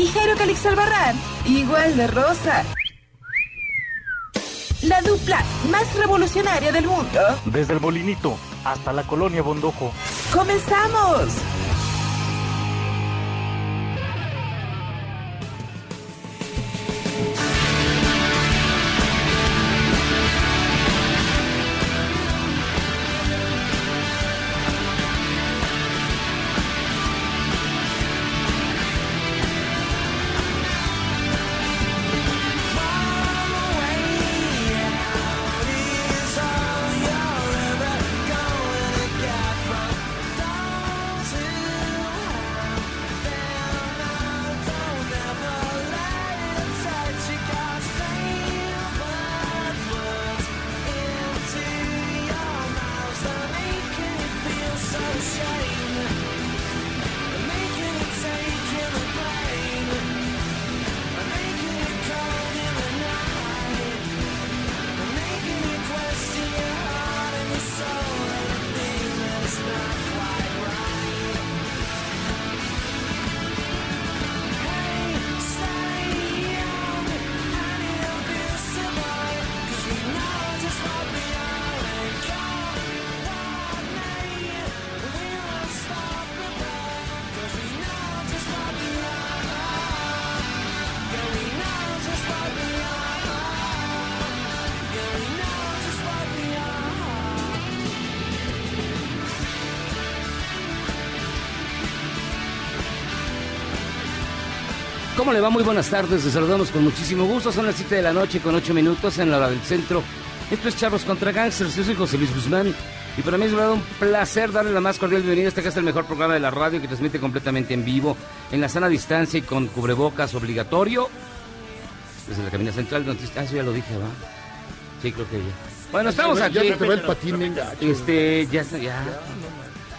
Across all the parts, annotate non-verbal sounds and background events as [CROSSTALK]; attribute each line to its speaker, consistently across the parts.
Speaker 1: Y Jairo Calix Albarrán, igual de rosa. La dupla más revolucionaria del mundo.
Speaker 2: Desde el Molinito hasta la colonia Bondojo.
Speaker 1: ¡Comenzamos!
Speaker 3: ¿Cómo le va? Muy buenas tardes. Les saludamos con muchísimo gusto. Son las 7 de la noche con 8 minutos en la hora del centro. Esto es Charlos contra Gangsters. Yo soy José Luis Guzmán. Y para mí es un placer darle la más cordial bienvenida a este que es el mejor programa de la radio que transmite completamente en vivo, en la sana distancia y con cubrebocas obligatorio. Desde la cabina central. donde- Ah, eso ya lo dije, ¿va? Sí, creo que ya. Bueno, estamos
Speaker 4: Ya
Speaker 3: aquí.
Speaker 4: se te va el patín.
Speaker 3: Este, ya está, ya.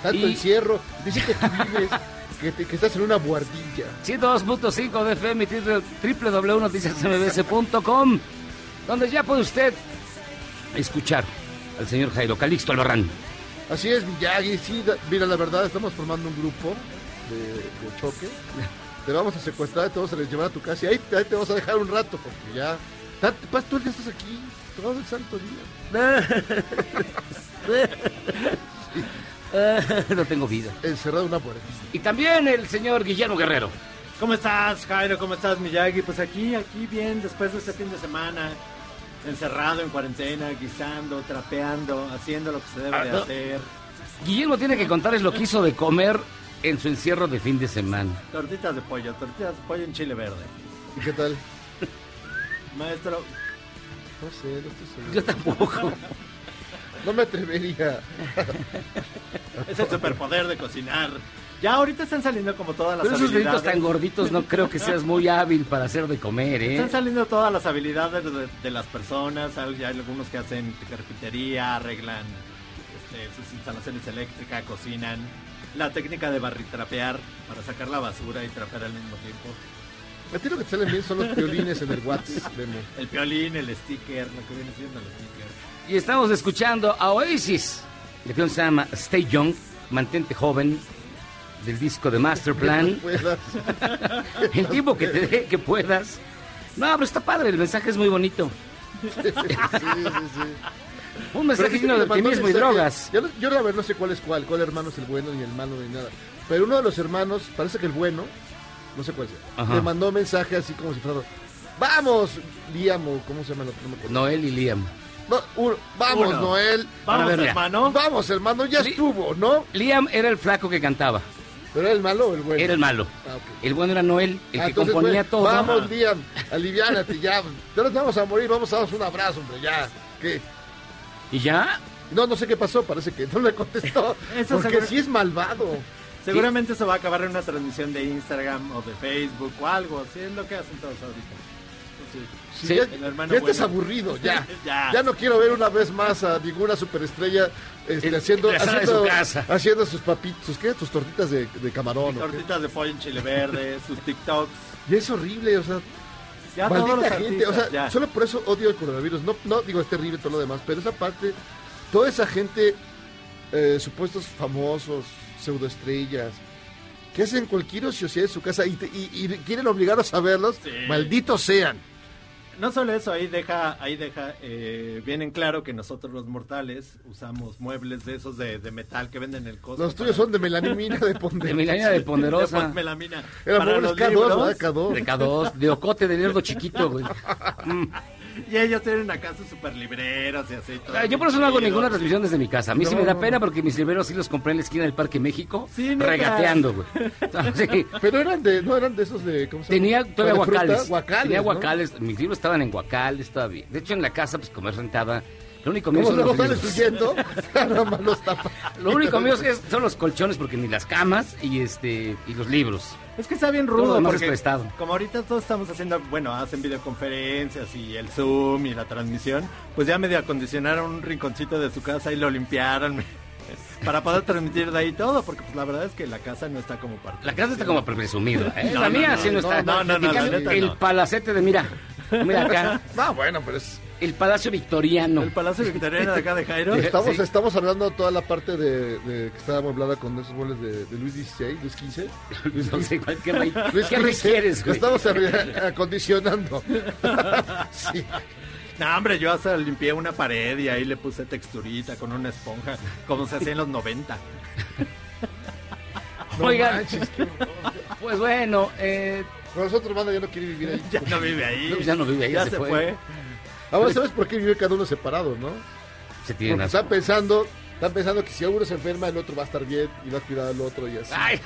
Speaker 4: Tanto
Speaker 3: y-
Speaker 4: encierro. Dice que tú vives, que, te- que estás en una buhardilla.
Speaker 3: 102.5 de FM y www.noticiasmbs.com, donde ya puede usted escuchar al señor Jairo Calixto Albarrán.
Speaker 4: Así es, Miyagi. Sí, da- mira, la verdad, estamos formando un grupo de, de choque. [LAUGHS] Te vamos a secuestrar, te vamos a llevar a tu casa y ahí, te- ahí te vamos a dejar un rato, porque ya. Paz, tú ya estás aquí, todo el santo día. [LAUGHS] [LAUGHS]
Speaker 3: no tengo vida.
Speaker 4: Encerrado en una buhardilla.
Speaker 3: Y también el señor Guillermo Guerrero.
Speaker 5: ¿Cómo estás, Jairo? ¿Cómo estás, Miyagi? Pues aquí, aquí bien, después de este fin de semana, encerrado en cuarentena, guisando, trapeando, haciendo lo que se debe
Speaker 3: Ah,
Speaker 5: de
Speaker 3: no.
Speaker 5: hacer.
Speaker 3: Guillermo tiene que contarles lo que hizo de comer en su encierro de fin de semana.
Speaker 5: Tortitas de pollo, tortitas de pollo en chile verde.
Speaker 4: ¿Y qué tal?
Speaker 5: Maestro,
Speaker 4: No sé, no estoy seguro.
Speaker 3: Yo tampoco.
Speaker 4: No me atrevería. [LAUGHS]
Speaker 5: es el superpoder de cocinar. Ya ahorita están saliendo como todas las
Speaker 3: Pero esos deditos
Speaker 5: habilidades.
Speaker 3: tan gorditos no creo que seas muy hábil para hacer de comer, ¿eh?
Speaker 5: Están saliendo todas las habilidades de, de las personas. Hay hay algunos que hacen carpintería, arreglan este, sus instalaciones eléctricas, cocinan. La técnica de barritrapear para sacar la basura y trapear al mismo tiempo.
Speaker 4: A ti lo que te salen bien son los [LAUGHS] violines en el WhatsApp, Memo.
Speaker 5: El violín, el sticker, lo que viene siendo el sticker.
Speaker 3: Y estamos escuchando a Oasis. La canción se llama Stay Young, mantente joven, del disco de Master [LAUGHS] Plan. [LAUGHS] El tiempo que te dé que puedas. No, pero está padre, el mensaje es muy bonito. [LAUGHS]
Speaker 4: Sí, sí, sí.
Speaker 3: Un mensaje lleno de optimismo y drogas.
Speaker 4: Yo, yo la verdad no sé cuál es cuál, cuál hermano es el bueno ni el malo ni nada. Pero uno de los hermanos, parece que el bueno, no sé cuál
Speaker 3: Ajá.
Speaker 4: le mandó mensaje así como si fuera, Vamos, Liam, o ¿cómo se llama el otro? No me acuerdo.
Speaker 3: Noel y Liam.
Speaker 4: No, vamos,
Speaker 5: Uno.
Speaker 4: Noel.
Speaker 5: Vamos,
Speaker 3: ver,
Speaker 5: hermano.
Speaker 4: Vamos, hermano, ya
Speaker 3: Li-
Speaker 4: estuvo, ¿no?
Speaker 3: Liam era el flaco que cantaba.
Speaker 4: ¿Pero era el malo o el bueno?
Speaker 3: Era el malo.
Speaker 4: Ah.
Speaker 3: El bueno era Noel, el
Speaker 4: Ah,
Speaker 3: que
Speaker 4: entonces
Speaker 3: componía todo.
Speaker 4: Vamos, Liam, aliviánate ya. Ya nos vamos a morir, vamos a darnos un abrazo, hombre, ya. ¿Qué?
Speaker 3: ¿Y ya?
Speaker 4: No, no sé qué pasó, parece que no le contestó. [LAUGHS]
Speaker 5: Eso
Speaker 4: porque
Speaker 5: seguro-
Speaker 4: sí es malvado.
Speaker 5: Seguramente se va a acabar en una transmisión de Instagram o de Facebook o algo. Así es lo que hacen todos ahorita. Pues Sí.
Speaker 4: Sí,
Speaker 3: Sí,
Speaker 4: ya, ya estás
Speaker 5: bueno.
Speaker 4: aburrido, ya. [LAUGHS]
Speaker 5: Ya.
Speaker 4: ya. no quiero ver una vez más a ninguna superestrella este,
Speaker 3: En-
Speaker 4: haciendo, haciendo,
Speaker 3: su casa.
Speaker 4: haciendo sus papitos, sus, ¿qué? Tus tortitas de, de camarón.
Speaker 5: Tortitas de pollo en chile verde, [LAUGHS] sus TikToks.
Speaker 4: Y es horrible, o sea,
Speaker 5: Ya todos los
Speaker 4: maldita gente. O sea, solo por eso odio el coronavirus. No, no digo, es terrible todo lo demás, pero esa parte, toda esa gente, eh, supuestos famosos, pseudoestrellas, que hacen cualquier ociosidad en su casa y, te- y- y quieren obligarlos a verlos,
Speaker 5: Sí.
Speaker 4: malditos sean.
Speaker 5: No solo eso, ahí deja, ahí deja eh, bien en claro que nosotros los mortales usamos muebles de esos de, de metal que venden en el Costco.
Speaker 4: Los tuyos
Speaker 5: para-
Speaker 4: son de melamina de [LAUGHS] Ponte.
Speaker 3: De Milania de
Speaker 5: de
Speaker 3: Ponderosa.
Speaker 5: melamina.
Speaker 4: Era
Speaker 5: Para los
Speaker 4: K2,
Speaker 5: libros,
Speaker 4: ¿verdad? K2.
Speaker 3: De K2, de Ocote, de Lerdo chiquito, güey. [LAUGHS]
Speaker 5: Y ellos tienen una casa súper libreros y así. todo
Speaker 3: Ah, Yo por eso no hago ninguna transmisión desde mi casa. A mí sí me da pena porque mis libreros sí los compré en la esquina del Parque México,
Speaker 5: Sí,
Speaker 3: regateando, güey. [LAUGHS] Sí.
Speaker 4: Pero eran de, no eran de esos de, ¿cómo se llama?
Speaker 3: Tenía todavía guacales.
Speaker 4: Guacales,
Speaker 3: Tenía
Speaker 4: ¿no?
Speaker 3: guacales. Mis libros estaban en guacales todavía. De hecho, en la casa, pues como es rentada, lo único mío
Speaker 4: ¿Cómo
Speaker 3: son
Speaker 4: los [LAUGHS] más los.
Speaker 3: Lo único mío es- son los colchones porque ni las camas y este y los libros.
Speaker 5: Es que está bien
Speaker 3: lo
Speaker 5: rudo porque
Speaker 3: es
Speaker 5: como ahorita todos estamos haciendo, bueno, hacen videoconferencias y el Zoom y la transmisión, pues ya medio acondicionaron un rinconcito de su casa y lo limpiaron [LAUGHS] para poder transmitir de ahí todo, porque pues la verdad es que la casa no está como para
Speaker 3: La casa está como presumida, ¿eh? [LAUGHS]
Speaker 5: No,
Speaker 3: la
Speaker 5: no,
Speaker 3: mía
Speaker 5: no,
Speaker 3: sí no,
Speaker 5: no,
Speaker 3: está.
Speaker 5: no, no, no,
Speaker 3: el
Speaker 5: no.
Speaker 3: palacete de mira, mira acá, [LAUGHS]
Speaker 4: Ah, bueno, pero es...
Speaker 3: el palacio victoriano.
Speaker 5: el Palacio Victoriano de acá de Jairo. [LAUGHS]
Speaker 4: Estamos,
Speaker 3: Sí.
Speaker 4: estamos hablando de toda la parte de, de que estaba amueblada con esos muebles de, de Luis XVI, Luis XV. Luis [LAUGHS]
Speaker 3: No sé, ¿cuál- ¿qué,
Speaker 4: Luis
Speaker 3: qué
Speaker 4: XV.
Speaker 3: requieres, güey?
Speaker 4: Estamos acondicionando. sí.
Speaker 5: No, hombre, yo hasta limpié una pared y ahí le puse texturita con una esponja, como se hacía en los 90.
Speaker 4: No
Speaker 3: Oigan.
Speaker 4: manches, qué horror.
Speaker 3: Pues bueno, eh,
Speaker 4: Con nosotros, manda, ya no quiere vivir ahí. [LAUGHS]
Speaker 5: Ya no vive ahí.
Speaker 3: No, ya no vive ahí,
Speaker 5: ya
Speaker 3: se
Speaker 5: se
Speaker 3: fue.
Speaker 5: fue.
Speaker 4: Ahora, ¿sabes por qué vive cada uno separado, no?
Speaker 3: se tienen
Speaker 4: Porque están pensando, están pensando que si uno se enferma, el otro va a estar bien y va a cuidar al otro y así.
Speaker 3: Ay,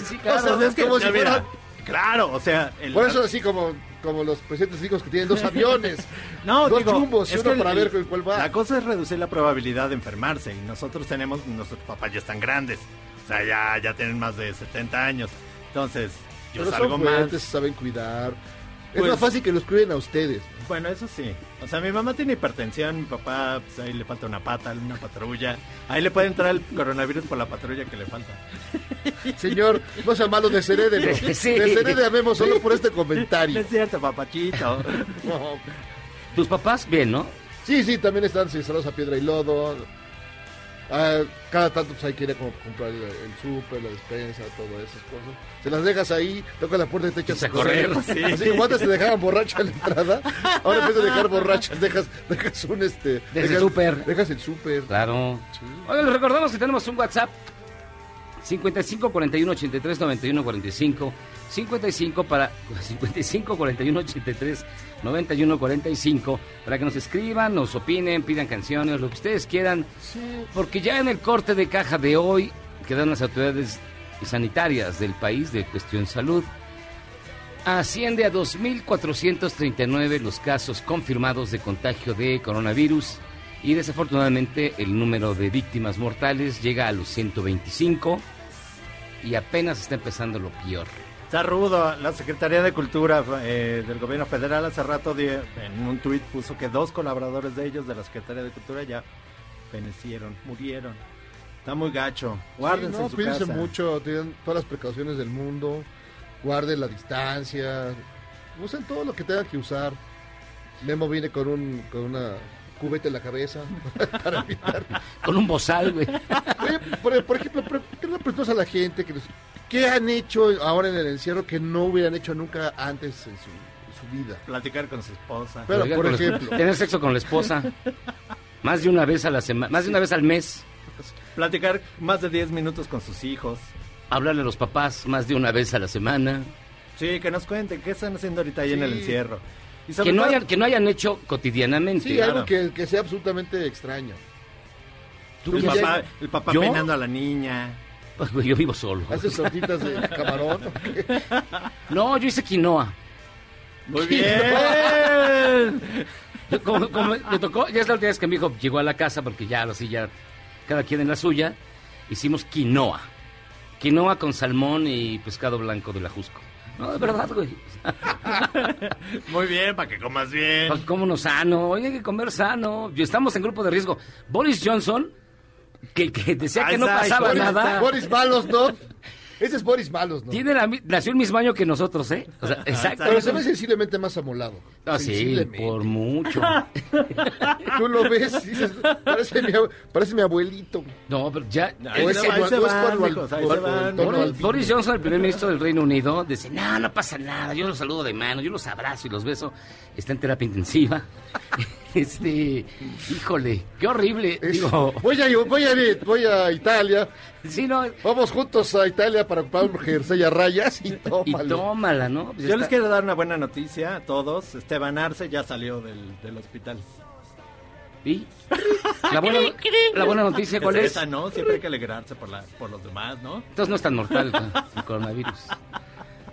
Speaker 3: [LAUGHS] sí, claro.
Speaker 4: O sea,
Speaker 5: Pues es que,
Speaker 4: como
Speaker 5: ya
Speaker 4: si
Speaker 5: mira,
Speaker 4: fueran-
Speaker 5: Claro, o sea, el-
Speaker 4: Por eso así como, como los presidentes ricos que tienen dos [LAUGHS] aviones.
Speaker 5: No,
Speaker 4: dos
Speaker 5: digo,
Speaker 4: chumbos y
Speaker 5: es
Speaker 4: uno
Speaker 5: que
Speaker 4: para ver con cuál va.
Speaker 5: La cosa es reducir la probabilidad de enfermarse y nosotros tenemos, nuestros papás ya están grandes, o sea, ya, ya tienen más de 70 años. Entonces, yo
Speaker 4: Pero
Speaker 5: salgo
Speaker 4: son
Speaker 5: más...
Speaker 4: fuertes, saben cuidar. Es
Speaker 5: Pues-
Speaker 4: más fácil que los cuiden a ustedes.
Speaker 5: Bueno, eso sí. O sea, mi mamá tiene hipertensión, mi papá, pues ahí le falta una pata, una patrulla. Ahí le puede entrar el coronavirus por la patrulla que le falta. [LAUGHS]
Speaker 4: Señor, no sea malo, desherédelo. [LAUGHS]
Speaker 3: Sí.
Speaker 4: Desherédame solo por este
Speaker 5: No
Speaker 4: comentario. [LAUGHS]
Speaker 5: es cierto, papachito.
Speaker 4: No.
Speaker 3: Tus papás, bien, ¿no?
Speaker 4: Sí, sí, también están instalados a piedra y lodo. Ah, cada tanto pues hay que ir a como comprar el, el súper, la despensa, todas esas cosas. Se las dejas ahí, tocas la puerta y te echas
Speaker 3: a correr.
Speaker 5: Sí.
Speaker 4: Así como antes te dejaban borracho a la entrada, ahora en vez de dejar borrachas, dejas, dejas un este.
Speaker 3: Dejas el súper.
Speaker 4: Dejas el súper.
Speaker 3: Claro.
Speaker 4: Sí.
Speaker 3: Oigan, les recordamos que tenemos un WhatsApp 55 41 83 91 45 55 para 55 41 83 91 45 para que nos escriban, nos opinen, pidan canciones, lo que ustedes quieran, porque ya en el corte de caja de hoy quedan las autoridades sanitarias del país de cuestión salud. Asciende a 2.439 los casos confirmados de contagio de coronavirus y desafortunadamente el número de víctimas mortales llega a los 125 y apenas está empezando lo peor.
Speaker 5: Está rudo. La Secretaría de Cultura eh, del Gobierno Federal hace rato en un tuit puso que dos colaboradores de ellos de la Secretaría de Cultura ya fenecieron, murieron. Está muy gacho. Guárdense
Speaker 4: Sí, no,
Speaker 5: en su
Speaker 4: cuídense
Speaker 5: casa.
Speaker 4: mucho, tengan todas las precauciones del mundo, guarden la distancia, usen todo lo que tengan que usar. Memo viene con un con una cubeta en la cabeza [LAUGHS] para evitar.
Speaker 3: Con un bozal, güey.
Speaker 4: Oye, por, por ejemplo, ¿por ¿qué le preguntas a la gente que qué han hecho ahora en el encierro que no hubieran hecho nunca antes en su, en su vida?
Speaker 5: Platicar con su esposa.
Speaker 4: Pero,
Speaker 3: Oiga,
Speaker 4: por
Speaker 3: la-
Speaker 4: ejemplo,
Speaker 3: tener sexo con la esposa. Más de una vez a la semana, más de una vez al mes.
Speaker 5: Platicar más de 10 minutos con sus hijos.
Speaker 3: Hablarle a los papás más de una vez a la semana.
Speaker 5: Sí, que nos cuenten qué están haciendo ahorita ahí en el encierro.
Speaker 3: Que no, hayan, que no hayan hecho cotidianamente.
Speaker 4: Sí,
Speaker 5: Claro.
Speaker 4: algo que, que sea absolutamente extraño.
Speaker 5: el, papá,
Speaker 4: haces?
Speaker 5: el papá
Speaker 3: ¿Yo?
Speaker 5: peinando a la niña.
Speaker 3: Pues, güey, yo vivo solo.
Speaker 4: ¿Haces tortitas de [LAUGHS] camarón?
Speaker 3: No, yo hice quinoa.
Speaker 5: Muy bien.
Speaker 3: Yo, Como, como me tocó, ya es la última vez que mi hijo llegó a la casa, porque ya así ya cada quien en la suya, hicimos quinoa. Quinoa con salmón y pescado blanco de la Jusco. No, de verdad, güey. [LAUGHS]
Speaker 5: Muy bien, para que comas bien.
Speaker 3: Pues, Cómonos sano, oye, hay que comer sano. Y estamos en grupo de riesgo. Boris Johnson, que, que decía que no pasaba nada,
Speaker 4: Boris Malos, ¿no? [LAUGHS] Ese es Boris Malos, ¿no?
Speaker 3: tiene la, nació el mismo año que nosotros, ¿eh? O sea, exacto.
Speaker 4: Pero se ve sensiblemente más amolado.
Speaker 3: Ah, sí,
Speaker 4: Sensiblemente.
Speaker 3: por mucho. [LAUGHS]
Speaker 4: Tú lo ves y dices, parece mi, ab- parece mi abuelito.
Speaker 3: No, pero ya... Boris Johnson, el primer ministro del Reino Unido, dice, no, no pasa nada, yo los saludo de mano, yo los abrazo y los beso. Está en terapia intensiva. Este, híjole, qué horrible.
Speaker 4: Es-
Speaker 3: Digo,
Speaker 4: voy, a, voy, a, ir- voy a Italia.
Speaker 3: sí, no,
Speaker 4: Vamos juntos a Italia para comprar un jersey a rayas y [LAUGHS]
Speaker 3: y
Speaker 4: tómale.
Speaker 3: tómala, ¿no? Pues
Speaker 5: Yo les quiero dar una buena noticia a todos. Esteban Arce ya salió del, del hospital.
Speaker 3: ¿Y? La buena, la buena noticia, ¿cuál es?
Speaker 5: Esa, ¿no? Siempre hay que alegrarse por, la, por los demás, ¿no?
Speaker 3: Entonces no es tan mortal el- el coronavirus.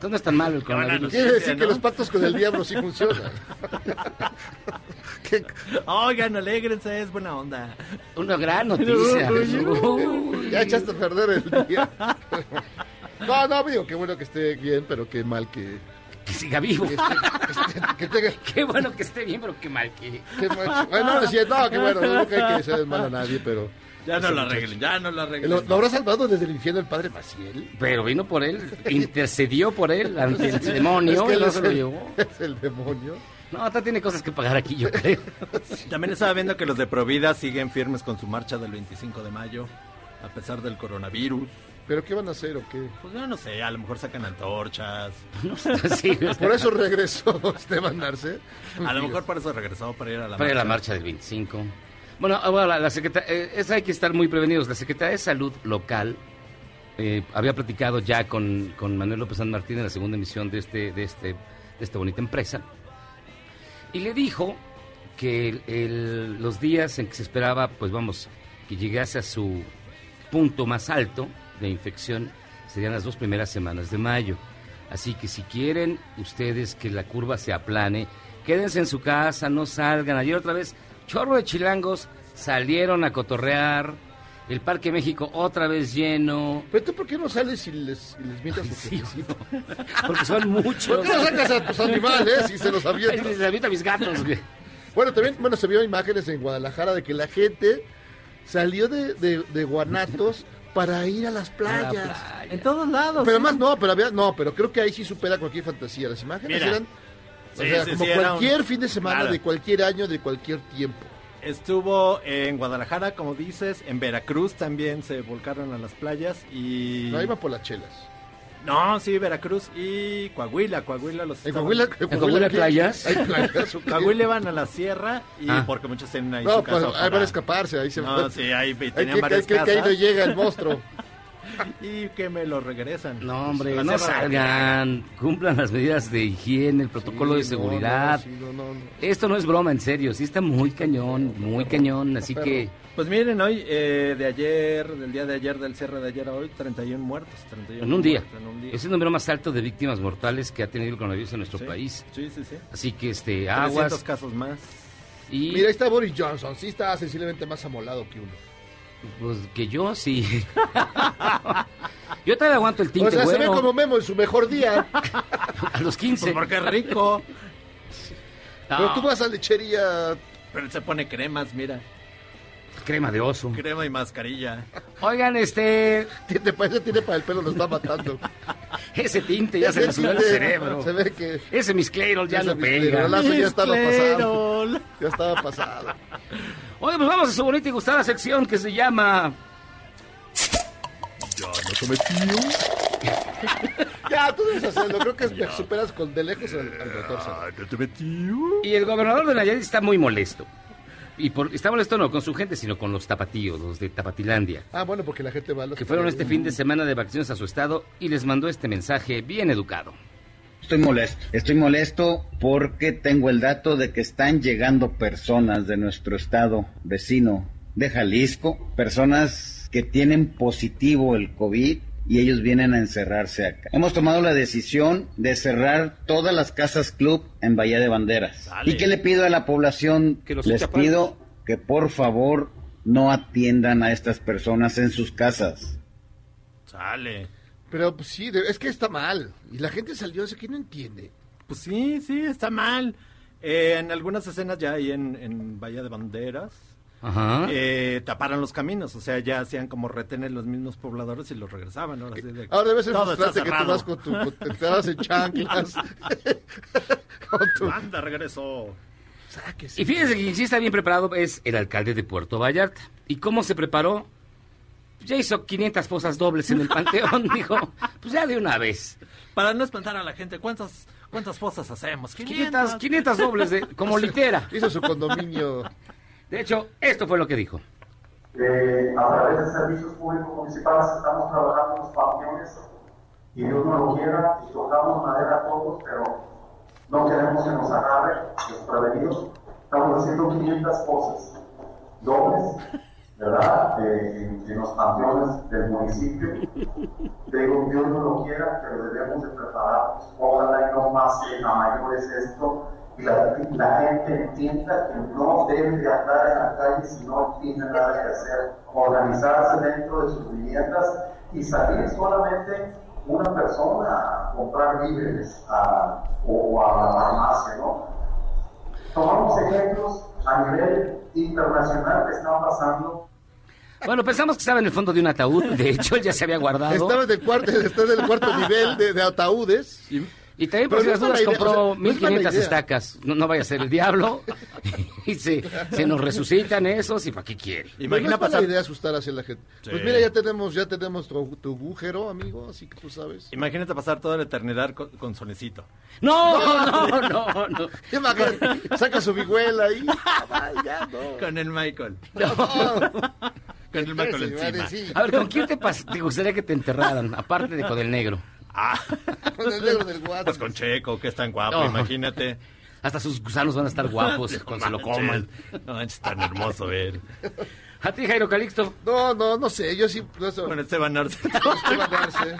Speaker 3: No es tan malo el coronavirus.
Speaker 4: Quiere decir
Speaker 5: ¿no?
Speaker 4: que los pactos con el diablo sí funcionan. ¿Qué? [LAUGHS]
Speaker 5: Oigan, alégrense, es buena onda.
Speaker 3: Una gran noticia.
Speaker 4: Ya echaste a perder el día. No, no, digo, qué bueno que esté bien, pero qué mal que,
Speaker 3: Que siga vivo.
Speaker 4: que, esté- que tenga... [LAUGHS]
Speaker 3: Qué bueno que esté bien, pero qué mal que...
Speaker 4: Qué mal- bueno, no, decía, no, qué bueno, no nunca hay que desear mal a nadie, pero...
Speaker 5: Ya no lo arreglen, ya no lo arreglen.
Speaker 4: ¿Lo, lo habrá salvado desde el infierno el padre Maciel?
Speaker 3: Pero vino por él, intercedió por él ante el demonio [LAUGHS]
Speaker 4: Es que
Speaker 3: y
Speaker 4: él
Speaker 3: no
Speaker 4: es
Speaker 3: se lo
Speaker 4: el-
Speaker 3: llevó.
Speaker 4: Es el demonio.
Speaker 3: No, hasta tiene cosas que pagar aquí, yo creo. [LAUGHS]
Speaker 5: También estaba viendo que los de Provida siguen firmes con su marcha del 25 de mayo, a pesar del coronavirus.
Speaker 4: ¿Pero qué van a hacer o qué?
Speaker 5: Pues yo no sé, a lo mejor sacan antorchas. [LAUGHS]
Speaker 3: Sí,
Speaker 4: Por eso regresó Esteban Arce.
Speaker 5: A lo mejor por eso regresó para ir a la
Speaker 3: para ir a la
Speaker 5: marcha.
Speaker 3: marcha del 25. Bueno, ahora la, la secreta- eh, hay que estar muy prevenidos. La Secretaría de Salud local eh, había platicado ya con, con Manuel López San Martín en la segunda emisión de este, de este, de esta bonita empresa. Y le dijo que el- los días en que se esperaba, pues vamos, que llegase a su punto más alto de infección serían las dos primeras semanas de mayo. Así que si quieren ustedes que la curva se aplane, quédense en su casa, no salgan. Ayer otra vez, chorro de chilangos salieron a cotorrear. El Parque México otra vez lleno.
Speaker 4: ¿Pero tú por qué no sales y les, y les mientas
Speaker 3: Sí, [LAUGHS] porque son muchos.
Speaker 4: ¿Por qué no sacas a tus animales y se los avientas?
Speaker 3: les aviento a mis gatos, güey. [LAUGHS]
Speaker 4: Bueno, también bueno, se vio imágenes en Guadalajara de que la gente salió de, de, de Guanatos [LAUGHS] para ir a las
Speaker 3: la
Speaker 4: playas.
Speaker 3: playa.
Speaker 5: En todos lados.
Speaker 4: Pero
Speaker 5: sí.
Speaker 4: además no, pero había, no, pero creo que ahí sí supera cualquier fantasía. Las imágenes
Speaker 5: Mira.
Speaker 4: eran o sea,
Speaker 5: sí,
Speaker 4: como
Speaker 5: sí, era un-
Speaker 4: cualquier fin de semana
Speaker 5: Claro.
Speaker 4: de cualquier año, de cualquier tiempo.
Speaker 5: Estuvo en Guadalajara, como dices, en Veracruz también se volcaron a las playas y...
Speaker 4: No iban por las chelas.
Speaker 5: No, sí, Veracruz y Coahuila, Coahuila los
Speaker 4: En
Speaker 5: estaban-
Speaker 4: Coahuila,
Speaker 3: ¿En Coahuila hay
Speaker 4: ¿qué?
Speaker 3: playas?
Speaker 4: Hay playas.
Speaker 5: Coahuila van a la sierra y
Speaker 3: Ah.
Speaker 5: porque muchos tienen ahí
Speaker 4: No,
Speaker 5: su casa
Speaker 4: pero ahí
Speaker 5: para-
Speaker 4: van a escaparse, ahí se
Speaker 5: No, sí, ahí
Speaker 4: Hay
Speaker 5: tenían
Speaker 4: que,
Speaker 5: varias
Speaker 4: que, que ahí no llega el monstruo. [LAUGHS] [LAUGHS]
Speaker 5: y que me lo regresan.
Speaker 3: No, hombre, no salgan. Cumplan las medidas de higiene, el protocolo de seguridad.
Speaker 4: No, no, sí, no, no, no.
Speaker 3: Esto no es broma, en serio. Sí está muy cañón, muy cañón. Así
Speaker 4: Pero-
Speaker 3: que
Speaker 5: Pues miren, hoy, eh, de ayer, del día de ayer, del cierre de ayer a hoy, 31 muertos. 31
Speaker 3: en un día.
Speaker 5: muertos en un día.
Speaker 3: Es el número más alto de víctimas mortales que ha tenido el coronavirus en nuestro
Speaker 5: Sí,
Speaker 3: país.
Speaker 5: Sí, sí, sí.
Speaker 3: Así que este
Speaker 5: 300
Speaker 3: aguas
Speaker 5: casos más.
Speaker 3: y
Speaker 4: Mira, ahí está Boris Johnson. Sí está sensiblemente más amolado que uno.
Speaker 3: Pues que yo sí. [LAUGHS] yo todavía aguanto el tinte,
Speaker 4: o sea, se ve como Memo en su mejor día. [LAUGHS]
Speaker 3: a los 15.
Speaker 5: Pues porque es rico.
Speaker 3: No,
Speaker 4: Pero tú vas a lechería.
Speaker 5: Pero se pone cremas, mira.
Speaker 3: Crema de oso.
Speaker 5: Crema y mascarilla.
Speaker 3: Oigan, este
Speaker 4: Tiene, parece tiene para el pelo, lo está matando.
Speaker 3: ese tinte ya se le subió al
Speaker 4: Ese-
Speaker 3: cerebro.
Speaker 4: Se ve que.
Speaker 3: Ese misclero ya
Speaker 4: ese
Speaker 3: no pega.
Speaker 4: misclerolazo ya estaba pasado. Ya estaba pasado.
Speaker 3: Oye, pues vamos a su bonita y gustada sección que se llama
Speaker 4: Ya no cometió. [LAUGHS] ya, tú debes hacerlo. Creo que es- me superas con de lejos al, al doctor Sano.
Speaker 3: Y el gobernador de Nayarit está muy molesto. Y por, está molesto no con su gente, sino con los tapatíos, los de Tapatilandia,
Speaker 4: Ah, bueno, porque la gente va a los
Speaker 3: que fueron este fin de semana de vacaciones a su estado y les mandó este mensaje bien educado.
Speaker 6: Estoy molesto. Estoy molesto porque tengo el dato de que están llegando personas de nuestro estado vecino de Jalisco, personas que tienen positivo el COVID y ellos vienen a encerrarse acá. Hemos tomado la decisión de cerrar todas las casas club en Bahía de Banderas. ¿Y qué le pido a la población?
Speaker 3: Que los
Speaker 6: Les pido que por favor no atiendan a estas personas en sus casas.
Speaker 5: Sale.
Speaker 4: Pero pues sí, es que está mal. Y la gente salió, así que no entiende.
Speaker 5: Pues sí, sí, está mal. Eh, en algunas escenas ya ahí en, en Bahía de Banderas. Eh, taparon los caminos, o sea, ya hacían como retener los mismos pobladores y los regresaban. Ahora, sí de-
Speaker 4: Ahora debe ser frustrante que tú vas con tu... con- te vas en chanclas. [LAUGHS] con tu...
Speaker 5: Manda, regreso.
Speaker 4: Sáquese.
Speaker 3: Y fíjense que quien sí está bien preparado es el alcalde de Puerto Vallarta. ¿Y cómo se preparó? Ya hizo 500 fosas dobles en el [LAUGHS] panteón, dijo. Pues ya de una vez.
Speaker 5: Para no espantar a la gente, ¿cuántas, cuántas fosas hacemos?
Speaker 3: 500, 500 dobles, de, como litera.
Speaker 4: Hizo su condominio.
Speaker 3: De hecho, esto fue lo que dijo.
Speaker 7: Eh, a través de servicios públicos municipales estamos trabajando los panteones y Dios no lo quiera y tocamos madera todos, pero no queremos que nos agarre desprevenidos. Estamos haciendo 500 cosas dobles, ¿verdad? Eh, en, en los panteones del municipio. Digo, Dios no lo quiera, pero debemos de prepararnos. Ojalá y no pase a mayores esto y la, la gente entienda que no debe de andar en la calle si no tiene nada que hacer. Organizarse dentro de sus viviendas y salir solamente una persona a comprar víveres a- o a la farmacia, ¿no? Tomamos ejemplos a nivel internacional que están pasando
Speaker 3: Bueno, pensamos que estaba en el fondo de un ataúd. De hecho, él ya se había guardado.
Speaker 4: Estaba en el cuarto, está en el cuarto nivel de, de ataúdes.
Speaker 3: Y también, por si
Speaker 4: no
Speaker 3: las dudas, compró
Speaker 4: o sea, no es mala
Speaker 3: 1500
Speaker 4: idea.
Speaker 3: estacas. No, no vaya a ser el diablo. [LAUGHS] y se, se nos resucitan esos. ¿Y para qué quiere?
Speaker 4: Pero no
Speaker 5: Imagina
Speaker 4: es
Speaker 5: pasar,
Speaker 4: idea asustar hacia la gente. Pues mira, ya tenemos, ya tenemos tu, tu agujero, amigo, así que tú sabes.
Speaker 5: imagínate pasar toda la eternidad con, con Solecito.
Speaker 3: No, [LAUGHS] no, no, no.
Speaker 4: Saca su vihuela ahí. Ya, no.
Speaker 5: Con el Michael.
Speaker 4: No. [LAUGHS]
Speaker 5: Con el Michael encima.
Speaker 3: A ver, ¿con quién te, pas- te gustaría que te enterraran? Aparte de con el negro.
Speaker 5: Ah, [LAUGHS]
Speaker 4: Con el negro del guato.
Speaker 5: pues con Checo, que es tan guapo,
Speaker 3: No.
Speaker 5: imagínate.
Speaker 3: Hasta sus gusanos van a estar guapos [LAUGHS] cuando se lo coman.
Speaker 5: No manches, tan hermoso ver.
Speaker 3: A ti, Jairo Calixto.
Speaker 4: No, no, no sé, yo sí. no, eso-
Speaker 5: Con Esteban Arce. [LAUGHS]
Speaker 4: Esteban Arce.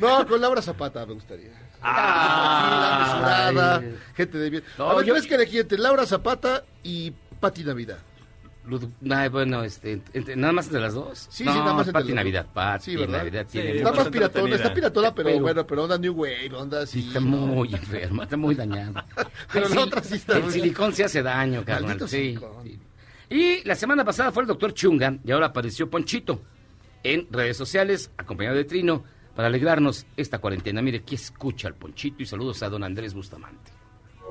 Speaker 4: No, con Laura Zapata me gustaría.
Speaker 3: Ah,
Speaker 4: Tranquila, mesurada,
Speaker 3: ay.
Speaker 4: gente de bien.
Speaker 3: No,
Speaker 4: a ver,
Speaker 3: yo-
Speaker 4: ¿crees que elegí entre Laura Zapata y Pati Navidad?
Speaker 3: Ay, bueno, este, entre- nada más entre las dos.
Speaker 4: Sí,
Speaker 3: no,
Speaker 4: sí, nada más entre
Speaker 3: Pati Navidad.
Speaker 4: dos.
Speaker 3: Pati
Speaker 4: Sí, ¿verdad?
Speaker 3: Navidad
Speaker 5: Sí,
Speaker 3: tiene
Speaker 4: Está
Speaker 5: más
Speaker 4: piratona, está piratona, pero,
Speaker 3: Pero-
Speaker 4: bueno, pero onda New Wave, onda así.
Speaker 3: Sí, está muy enferma, está muy dañada. [LAUGHS]
Speaker 4: Pero la otra sí está
Speaker 3: El silicón se hace daño, carnal. Sí, sí. Y la semana pasada fue el doctor Chungan y ahora apareció Ponchito en redes sociales, acompañado de Trino, para alegrarnos esta cuarentena. Mire, aquí escucha al Ponchito y saludos a don Andrés Bustamante.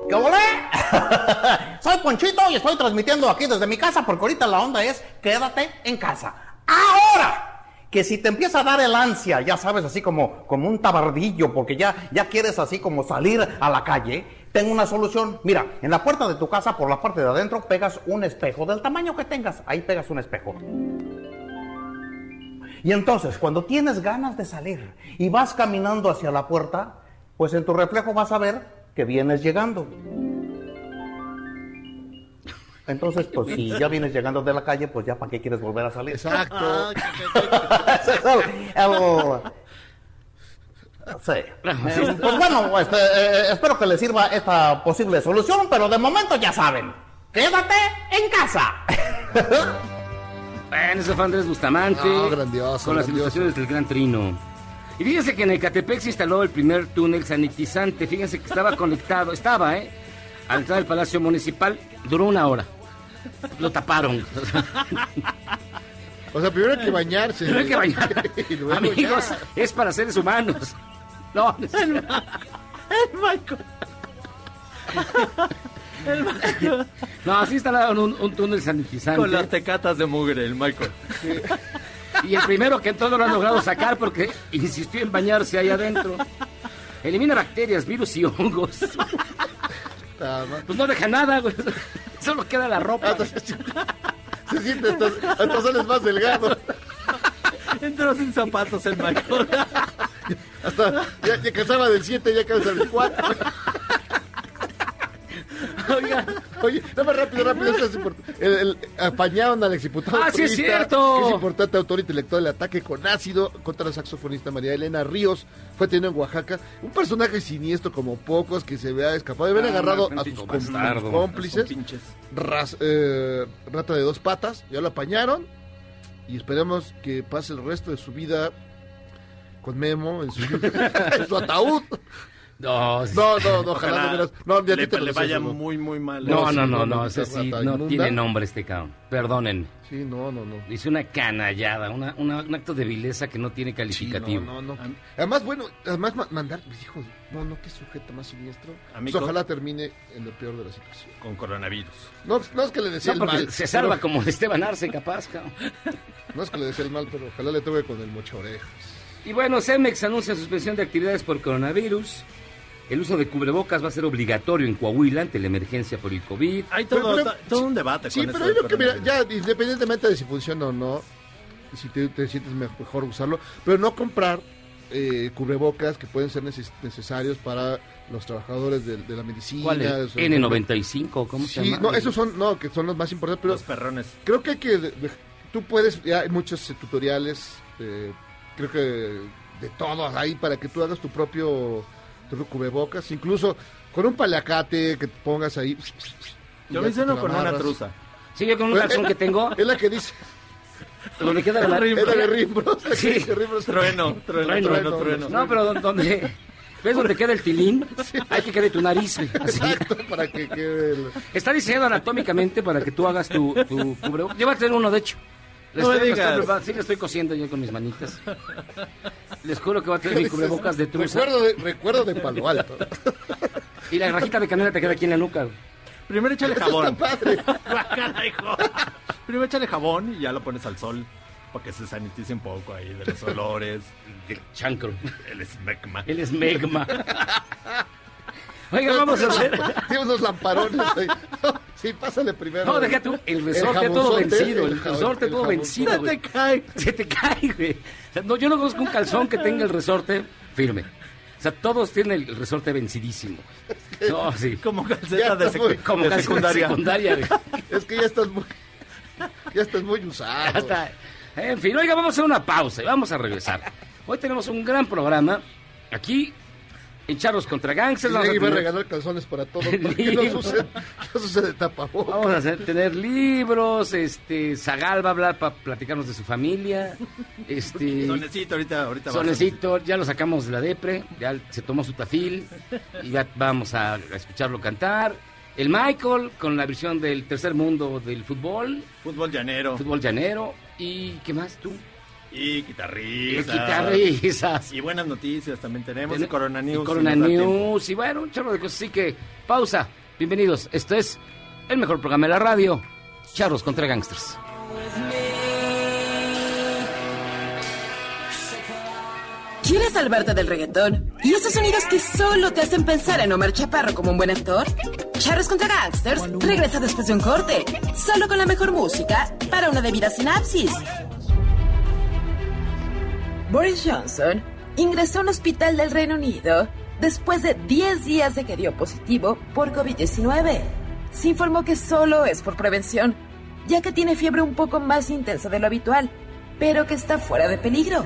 Speaker 8: ¿Qué volé? [LAUGHS] Soy Ponchito y estoy transmitiendo aquí desde mi casa porque ahorita la onda es quédate en casa. Ahora, que si te empieza a dar el ansia, ya sabes, así como, como un tabardillo, porque ya, ya quieres así como salir a la calle, tengo una solución. Mira, en la puerta de tu casa, por la parte de adentro, pegas un espejo del tamaño que tengas. Ahí pegas un espejo. Y entonces, cuando tienes ganas de salir y vas caminando hacia la puerta, pues en tu reflejo vas a ver que vienes llegando. Entonces, pues si ya vienes llegando de la calle, pues ya para qué quieres volver a salir.
Speaker 4: Exacto.
Speaker 8: Eso es el- el- Sí. Eh, Pues bueno, este, eh, espero que les sirva esta posible solución, pero de momento ya saben. Quédate en casa.
Speaker 3: Bueno, ese fue Andrés Bustamante.
Speaker 4: No, grandioso,
Speaker 3: Con las
Speaker 4: grandioso.
Speaker 3: ilustraciones del Gran Trino. Y fíjense que en Ecatepec se instaló el primer túnel sanitizante. Fíjense que estaba conectado, estaba, ¿eh? Al entrar del Palacio Municipal, duró una hora. Lo taparon.
Speaker 4: O sea, primero hay que bañarse.
Speaker 3: No hay que bañar. [LAUGHS]
Speaker 4: Y luego
Speaker 3: Amigos,
Speaker 4: ya.
Speaker 3: es para seres humanos. No, no es-
Speaker 5: El Michael. [LAUGHS]
Speaker 3: no, así instalaron un, un túnel sanitizante.
Speaker 5: Con las tecatas de mugre, el Michael.
Speaker 3: Y el primero que entró no lo han logrado sacar porque insistió en bañarse ahí adentro. Elimina bacterias, virus y hongos.
Speaker 4: Ah,
Speaker 3: Pues no deja nada, güey. Solo queda la ropa.
Speaker 4: hasta se, siente hasta, hasta sales más delgado.
Speaker 5: Entró sin zapatos el Michael.
Speaker 4: Hasta ya, ya casaba del 7, ya casa del 4. [LAUGHS]
Speaker 3: Oiga,
Speaker 4: Oye, dame rápido, rápido. esto es importante. El, el- apañaron al exdiputado.
Speaker 3: Ah, sí es cierto.
Speaker 4: Es importante autor intelectual del ataque con ácido contra la saxofonista María Elena Ríos. Fue tenido en Oaxaca. Un personaje siniestro como pocos que se vea escapado. De haber
Speaker 3: Ah,
Speaker 4: agarrado a sus
Speaker 3: bastardo.
Speaker 4: cómplices. Ras- eh, rata de dos patas. Ya lo apañaron. Y esperemos que pase el resto de su vida con Memo en su, [LAUGHS] en su ataúd.
Speaker 3: No, sí.
Speaker 4: No, no, no, ojalá
Speaker 5: Ojalá
Speaker 4: no veras- No,
Speaker 5: le, vaya muy, muy mal.
Speaker 3: no, no,
Speaker 4: no,
Speaker 3: no, ese sí, no tiene nombre este cabrón. Perdonen.
Speaker 4: Sí, no, no, no.
Speaker 3: Hice una canallada, una, una- un acto de vileza que no tiene
Speaker 4: Sí,
Speaker 3: calificativo.
Speaker 4: no, no, no. Además, bueno, además ma- mandar, mis hijos, no, no, qué sujeto más siniestro. Pues
Speaker 5: con-
Speaker 4: ojalá termine en lo peor de la situación.
Speaker 5: Con coronavirus.
Speaker 4: No, no es que le decía
Speaker 3: No,
Speaker 4: el mal.
Speaker 3: se salva
Speaker 4: pero-
Speaker 3: como Esteban Arce, capaz, cabrón. [LAUGHS]
Speaker 4: No es que le decía el mal, pero ojalá le toque con el mocho orejas.
Speaker 3: Y bueno, Cemex anuncia suspensión de actividades por coronavirus. El uso de cubrebocas va a ser obligatorio en Coahuila ante la emergencia por el COVID.
Speaker 5: Hay todo,
Speaker 4: Pero- pero-
Speaker 5: todo un debate
Speaker 4: Sí,
Speaker 5: con
Speaker 4: pero yo que, mira, ya independientemente de si funciona o no, si te, te sientes mejor usarlo, pero no comprar eh, cubrebocas que pueden ser neces- necesarios para los trabajadores de, de la medicina.
Speaker 3: ¿Cuál
Speaker 4: de
Speaker 3: es?
Speaker 4: su-
Speaker 3: N95, ¿cómo se
Speaker 4: Sí,
Speaker 3: llama?
Speaker 4: no, esos son, no, que son los más importantes, pero
Speaker 5: Los perrones.
Speaker 4: creo que hay que de- de- tú puedes ya hay muchos eh, tutoriales eh, creo que de todos ahí para que tú hagas tu propio tu cubrebocas incluso con un paliacate que te pongas ahí
Speaker 5: Yo me
Speaker 4: te
Speaker 5: hice uno
Speaker 4: lo
Speaker 5: con una truza.
Speaker 3: Sí, yo con un calzón que tengo, [LAUGHS]
Speaker 4: es la que dice
Speaker 3: donde queda [LAUGHS] la...
Speaker 5: Rimbro.
Speaker 4: es la de Rimbros
Speaker 3: Sí.
Speaker 4: Rimbros.
Speaker 5: Trueno, trueno,
Speaker 3: Trueno,
Speaker 5: trueno,
Speaker 4: trueno.
Speaker 5: trueno.
Speaker 3: No, pero don- donde... [LAUGHS] ¿Ves donde queda el tilín? Hay que quede tu nariz. así.
Speaker 4: exacto para que quede el-
Speaker 3: Está diseñado anatómicamente para que tú hagas tu, tu cubrebocas. Yo voy a tener uno, de hecho. Le
Speaker 5: No me
Speaker 3: estoy- le
Speaker 5: digas.
Speaker 3: estoy sí, le estoy cosiendo yo con mis manitas. Les juro que voy a tener mi cubrebocas de truza.
Speaker 4: recuerdo de, recuerdo de Palo Alto
Speaker 3: Y la rajita de canela te queda aquí en la nuca.
Speaker 5: Primero échale jabón. [LAUGHS] hijo. Primero échale jabón y ya lo pones al sol. Para que se sanitice un poco ahí de los olores.
Speaker 3: El chancro.
Speaker 5: El esmegma.
Speaker 3: El esmegma. [LAUGHS] Oiga, [LAUGHS] vamos a hacer... [LAUGHS]
Speaker 4: tiene unos lamparones [LAUGHS] ahí. sí pásale primero
Speaker 3: No, deja tú, el resorte todo vencido, el resorte
Speaker 4: el
Speaker 3: todo vencido,
Speaker 5: Se te cae.
Speaker 3: Se te cae, güey. No, yo no conozco un calzón que tenga el resorte firme. O sea, todos tienen el resorte vencidísimo. No, sí.
Speaker 5: Como calceta de, secu-
Speaker 4: muy-
Speaker 3: Como
Speaker 5: de secundaria.
Speaker 3: secundaria güey.
Speaker 4: es que ya estás muy ya estás muy usado
Speaker 3: Ya está. En fin, oiga, vamos a hacer una pausa y vamos a regresar. Hoy tenemos un gran programa aquí en Charlos contra Gangsters.
Speaker 4: Y
Speaker 3: a
Speaker 4: iba a
Speaker 3: tener-
Speaker 4: regalar calzones para todos, [LAUGHS] para que no suceda, no suceda de tapabocas.
Speaker 3: Vamos a hacer- tener libros, este, Zagal va a hablar para platicarnos de su familia, este, [LAUGHS]
Speaker 5: Sonecito, ahorita, ahorita
Speaker 3: Sonecito, ya lo sacamos de la depre, ya se tomó su tafil y ya vamos a, a escucharlo cantar. El Michael con la versión del tercer mundo del fútbol,
Speaker 5: Fútbol llanero.
Speaker 3: fútbol llanero y ¿qué más tú?
Speaker 5: Y
Speaker 3: Y
Speaker 5: guitarristas.
Speaker 3: guitarristas.
Speaker 5: Y buenas noticias también tenemos.
Speaker 3: Ten-
Speaker 5: Y Corona News.
Speaker 3: y Corona
Speaker 5: tiempo.
Speaker 3: News y bueno, un chorro de cosas. Así que pausa. Bienvenidos. Esto es el mejor programa de la radio. Charros contra Gangsters.
Speaker 9: ¿Quieres salvarte del reggaetón? ¿Y esos sonidos que solo te hacen pensar en Omar Chaparro como un buen actor? Charros contra Gangsters regresa después de un corte, solo con la mejor música para una debida sinapsis. Boris Johnson ingresó a un hospital del Reino Unido después de 10 días de que dio positivo por COVID-19. Se informó que solo es por prevención, ya que tiene fiebre un poco más intensa de lo habitual, pero que está fuera de peligro.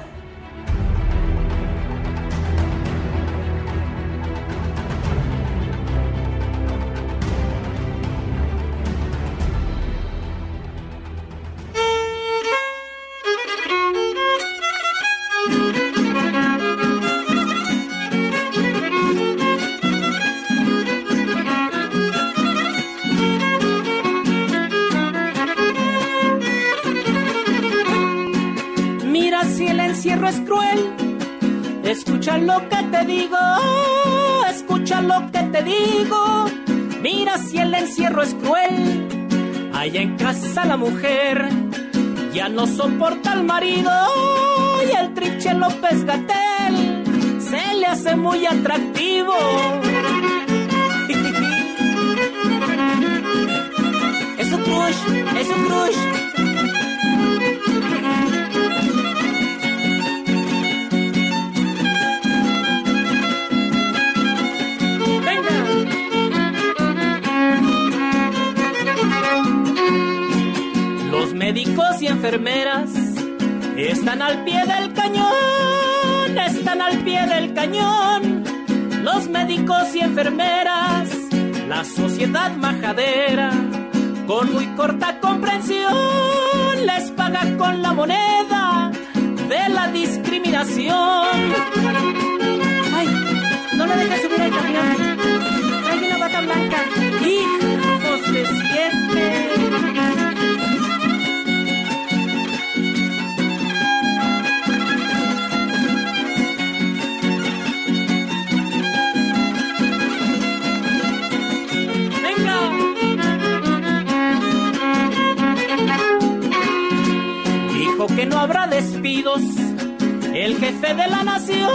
Speaker 10: El jefe de la nación,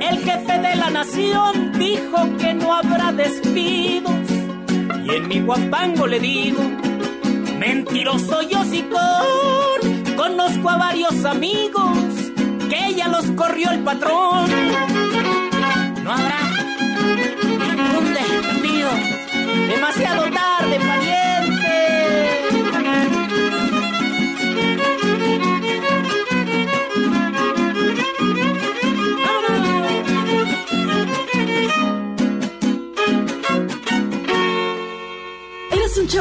Speaker 10: el jefe de la nación dijo que no habrá despidos. Y en mi guapango le digo, mentiroso yo con, conozco a varios amigos que ya los corrió el patrón. No habrá ningún despido, demasiado tarde.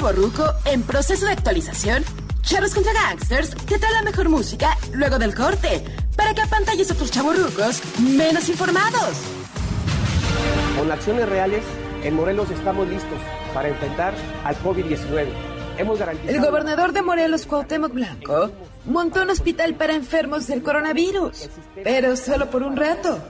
Speaker 9: ¿Eres un chavo ruco en proceso de actualización? Charros contra Gangsters te trae la mejor música luego del corte para que apantalles a otros chavorrucos menos informados.
Speaker 11: Con acciones reales, en Morelos estamos listos para enfrentar al COVID-19. Hemos garantizado...
Speaker 9: El gobernador de Morelos, Cuauhtémoc Blanco, montó un hospital para enfermos del coronavirus, pero solo por un rato.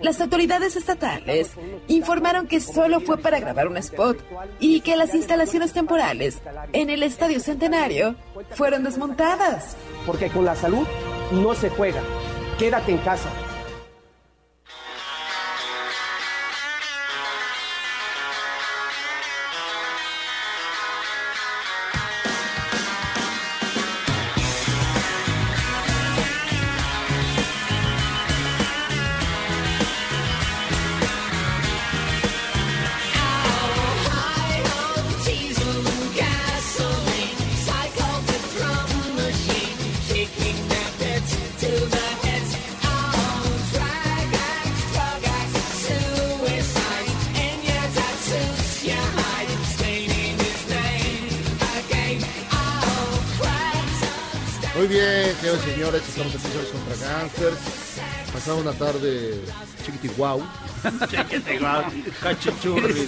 Speaker 9: Las autoridades estatales informaron que solo fue para grabar un spot y que las instalaciones temporales en el Estadio Centenario fueron desmontadas.
Speaker 11: Porque con la salud no se juega. Quédate en casa.
Speaker 4: Una tarde chiquitiguau.
Speaker 5: Chiquitiguau, cachichurri.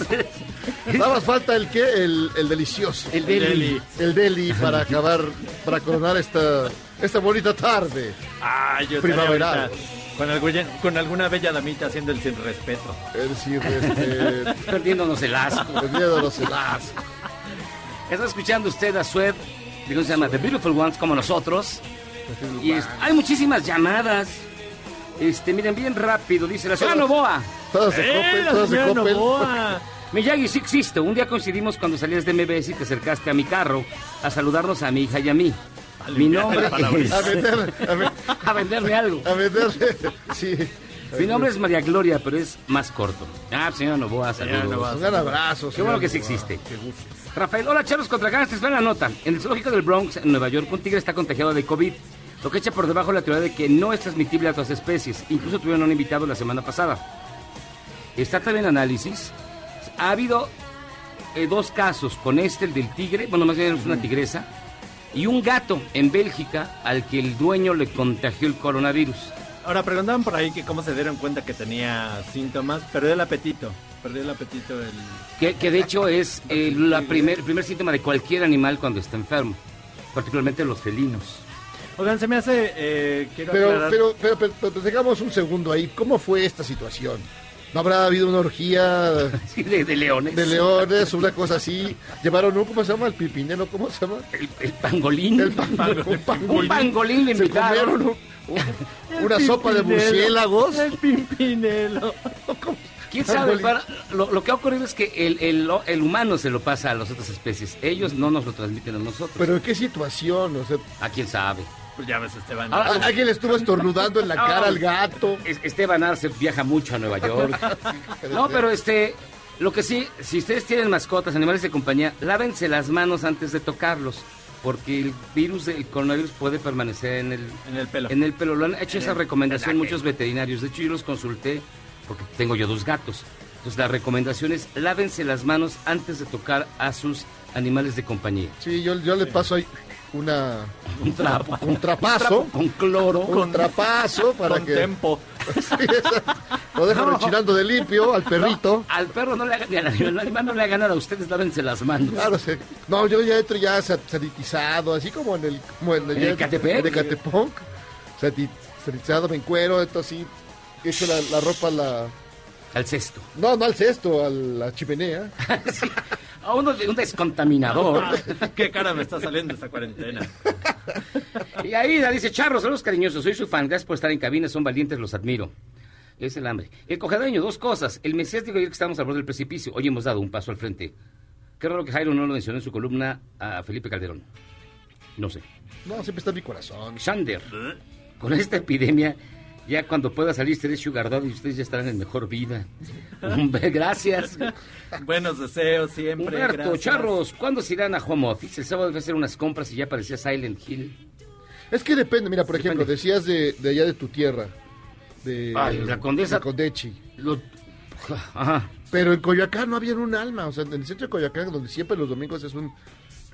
Speaker 5: [LAUGHS]
Speaker 4: Nada más falta el qué, el, el delicioso.
Speaker 5: El deli.
Speaker 4: El deli para acabar, para coronar esta, esta bonita tarde.
Speaker 5: Ah, yo
Speaker 4: Primaveral.
Speaker 5: Con, alguna, con alguna bella damita haciendo el sin respeto.
Speaker 4: El sin respeto. [LAUGHS]
Speaker 3: Perdiéndonos el asco.
Speaker 4: Perdiéndonos el asco.
Speaker 3: Está escuchando usted a Sued, digo, se llama The Beautiful Ones, como nosotros. Y es- hay muchísimas llamadas. Este, miren, bien rápido, dice la señora Novoa.
Speaker 4: Todas de
Speaker 3: ¡Eh,
Speaker 4: Coppel, todas de Coppel.
Speaker 3: Novoa! [LAUGHS] Miyagi, sí existo. Un día coincidimos cuando salías de MBS y te acercaste a mi carro a saludarnos a mi hija y a mí. Mi nombre es...
Speaker 4: A vender, a, ver- [LAUGHS]
Speaker 3: a venderme algo.
Speaker 4: a venderle, sí.
Speaker 3: Mi nombre es María Gloria, pero es más corto. Ah, señora Novoa, saludos.
Speaker 4: Un gran abrazo.
Speaker 3: Qué bueno que sí existe.
Speaker 4: Novoa. Qué gusto.
Speaker 3: Rafael, hola Charlos contra Gangsters, vean la nota. En el zoológico del Bronx, en Nueva York, un tigre está contagiado de COVID, lo que echa por debajo la teoría de que no es transmitible a otras especies. Incluso tuvieron un invitado la semana pasada. Está también análisis. Ha habido eh, dos casos con este, el del tigre, bueno, más bien es una tigresa, y un gato en Bélgica al que el dueño le contagió el coronavirus.
Speaker 5: Ahora preguntaban por ahí que cómo se dieron cuenta que tenía síntomas. Perdió el apetito. Perdió el apetito el...
Speaker 3: Que, que de hecho es la primer, el primer síntoma de cualquier animal cuando está enfermo, particularmente los felinos.
Speaker 5: Oigan, se me hace... eh, quiero
Speaker 4: Pero,
Speaker 5: aclarar...
Speaker 4: pero, pero, pero, pero tengamos un segundo ahí. ¿Cómo fue esta situación? ¿No habrá habido una orgía [LAUGHS]
Speaker 3: Sí, de, de leones.
Speaker 4: de leones, una cosa así? ¿Llevaron un, cómo se llama? ¿El pipinelo? ¿Cómo se llama?
Speaker 3: El, el pangolín.
Speaker 4: El pangolín. Un pangolín.
Speaker 3: Le invitaron.
Speaker 4: un- un- [LAUGHS] una sopa de murciélagos.
Speaker 5: El pimpinelo.
Speaker 3: ¿Quién sabe? Para- lo, lo que ha ocurrido es que el, el- el humano se lo pasa a las otras especies. Ellos no nos lo transmiten a nosotros.
Speaker 4: ¿Pero en qué situación? O sea,
Speaker 3: ¿A quién sabe?
Speaker 5: Pues ya ves, Esteban.
Speaker 3: Ah,
Speaker 4: ¿a- ¿alguien le estuvo estornudando en la cara al gato?
Speaker 3: Es- Esteban Arce viaja mucho a Nueva [LAUGHS] York. No, pero este, lo que sí, si ustedes tienen mascotas, animales de compañía, lávense las manos antes de tocarlos. porque el virus del coronavirus puede permanecer en el,
Speaker 5: En el pelo.
Speaker 3: en el pelo. Lo han hecho
Speaker 5: En
Speaker 3: esa
Speaker 5: el
Speaker 3: recomendación
Speaker 5: pelaje.
Speaker 3: muchos veterinarios. De hecho, yo los consulté porque tengo yo dos gatos. Entonces, la recomendación es lávense las manos antes de tocar a sus animales de compañía.
Speaker 4: Sí, yo, yo le paso ahí una,
Speaker 3: Un trapo.
Speaker 4: un trapazo.
Speaker 3: Con cloro.
Speaker 4: Un trapazo [LAUGHS] para
Speaker 5: Con
Speaker 4: que.
Speaker 5: tempo. [LAUGHS]
Speaker 4: Sí. Lo dejo [LAUGHS]
Speaker 3: No.
Speaker 4: rechinando de limpio al perrito.
Speaker 3: Al perro no le hagan, al animal, al animal no le hagan nada, ustedes lávense las manos.
Speaker 4: Claro, sí. No, yo ya entro ya sa- sanitizado, así como en el... Como en
Speaker 3: ¿En Ecatepec?
Speaker 4: En. Sati- Sanitizado, me encuero, entonces sí, echo la, la ropa la...
Speaker 3: Al cesto.
Speaker 4: No, no al cesto, a la chimenea. [LAUGHS]
Speaker 3: A uno de un descontaminador. [LAUGHS]
Speaker 5: Qué cara me está saliendo esta cuarentena.
Speaker 3: Y Aida dice, Charros, saludos cariñosos, soy su fan, gracias por estar en cabina, son valientes, los admiro. Es el hambre. El cogedaño, dos cosas. El Mesías dijo ayer que estábamos al borde del precipicio. Hoy hemos dado un paso al frente. Qué raro que Jairo no lo mencionó en su columna a Felipe Calderón. No sé.
Speaker 4: No, siempre está en mi corazón.
Speaker 3: Shander, con esta epidemia, ya cuando pueda salir seré sugar daddy y ustedes ya estarán en mejor vida. Hombre, [LAUGHS] [LAUGHS] gracias.
Speaker 5: Buenos deseos siempre.
Speaker 3: Humberto,
Speaker 5: gracias.
Speaker 3: Charros, ¿cuándo se irán a home office? El sábado debe hacer unas compras y ya parecía Silent Hill.
Speaker 4: Es que depende, mira, por ejemplo, decías de, de allá de tu tierra. De,
Speaker 3: Ay, la Condesa-
Speaker 4: de Condechi.
Speaker 3: Lo- Ajá.
Speaker 4: Pero en Coyoacán no había un alma. O sea, en el centro de Coyoacán, donde siempre los domingos es un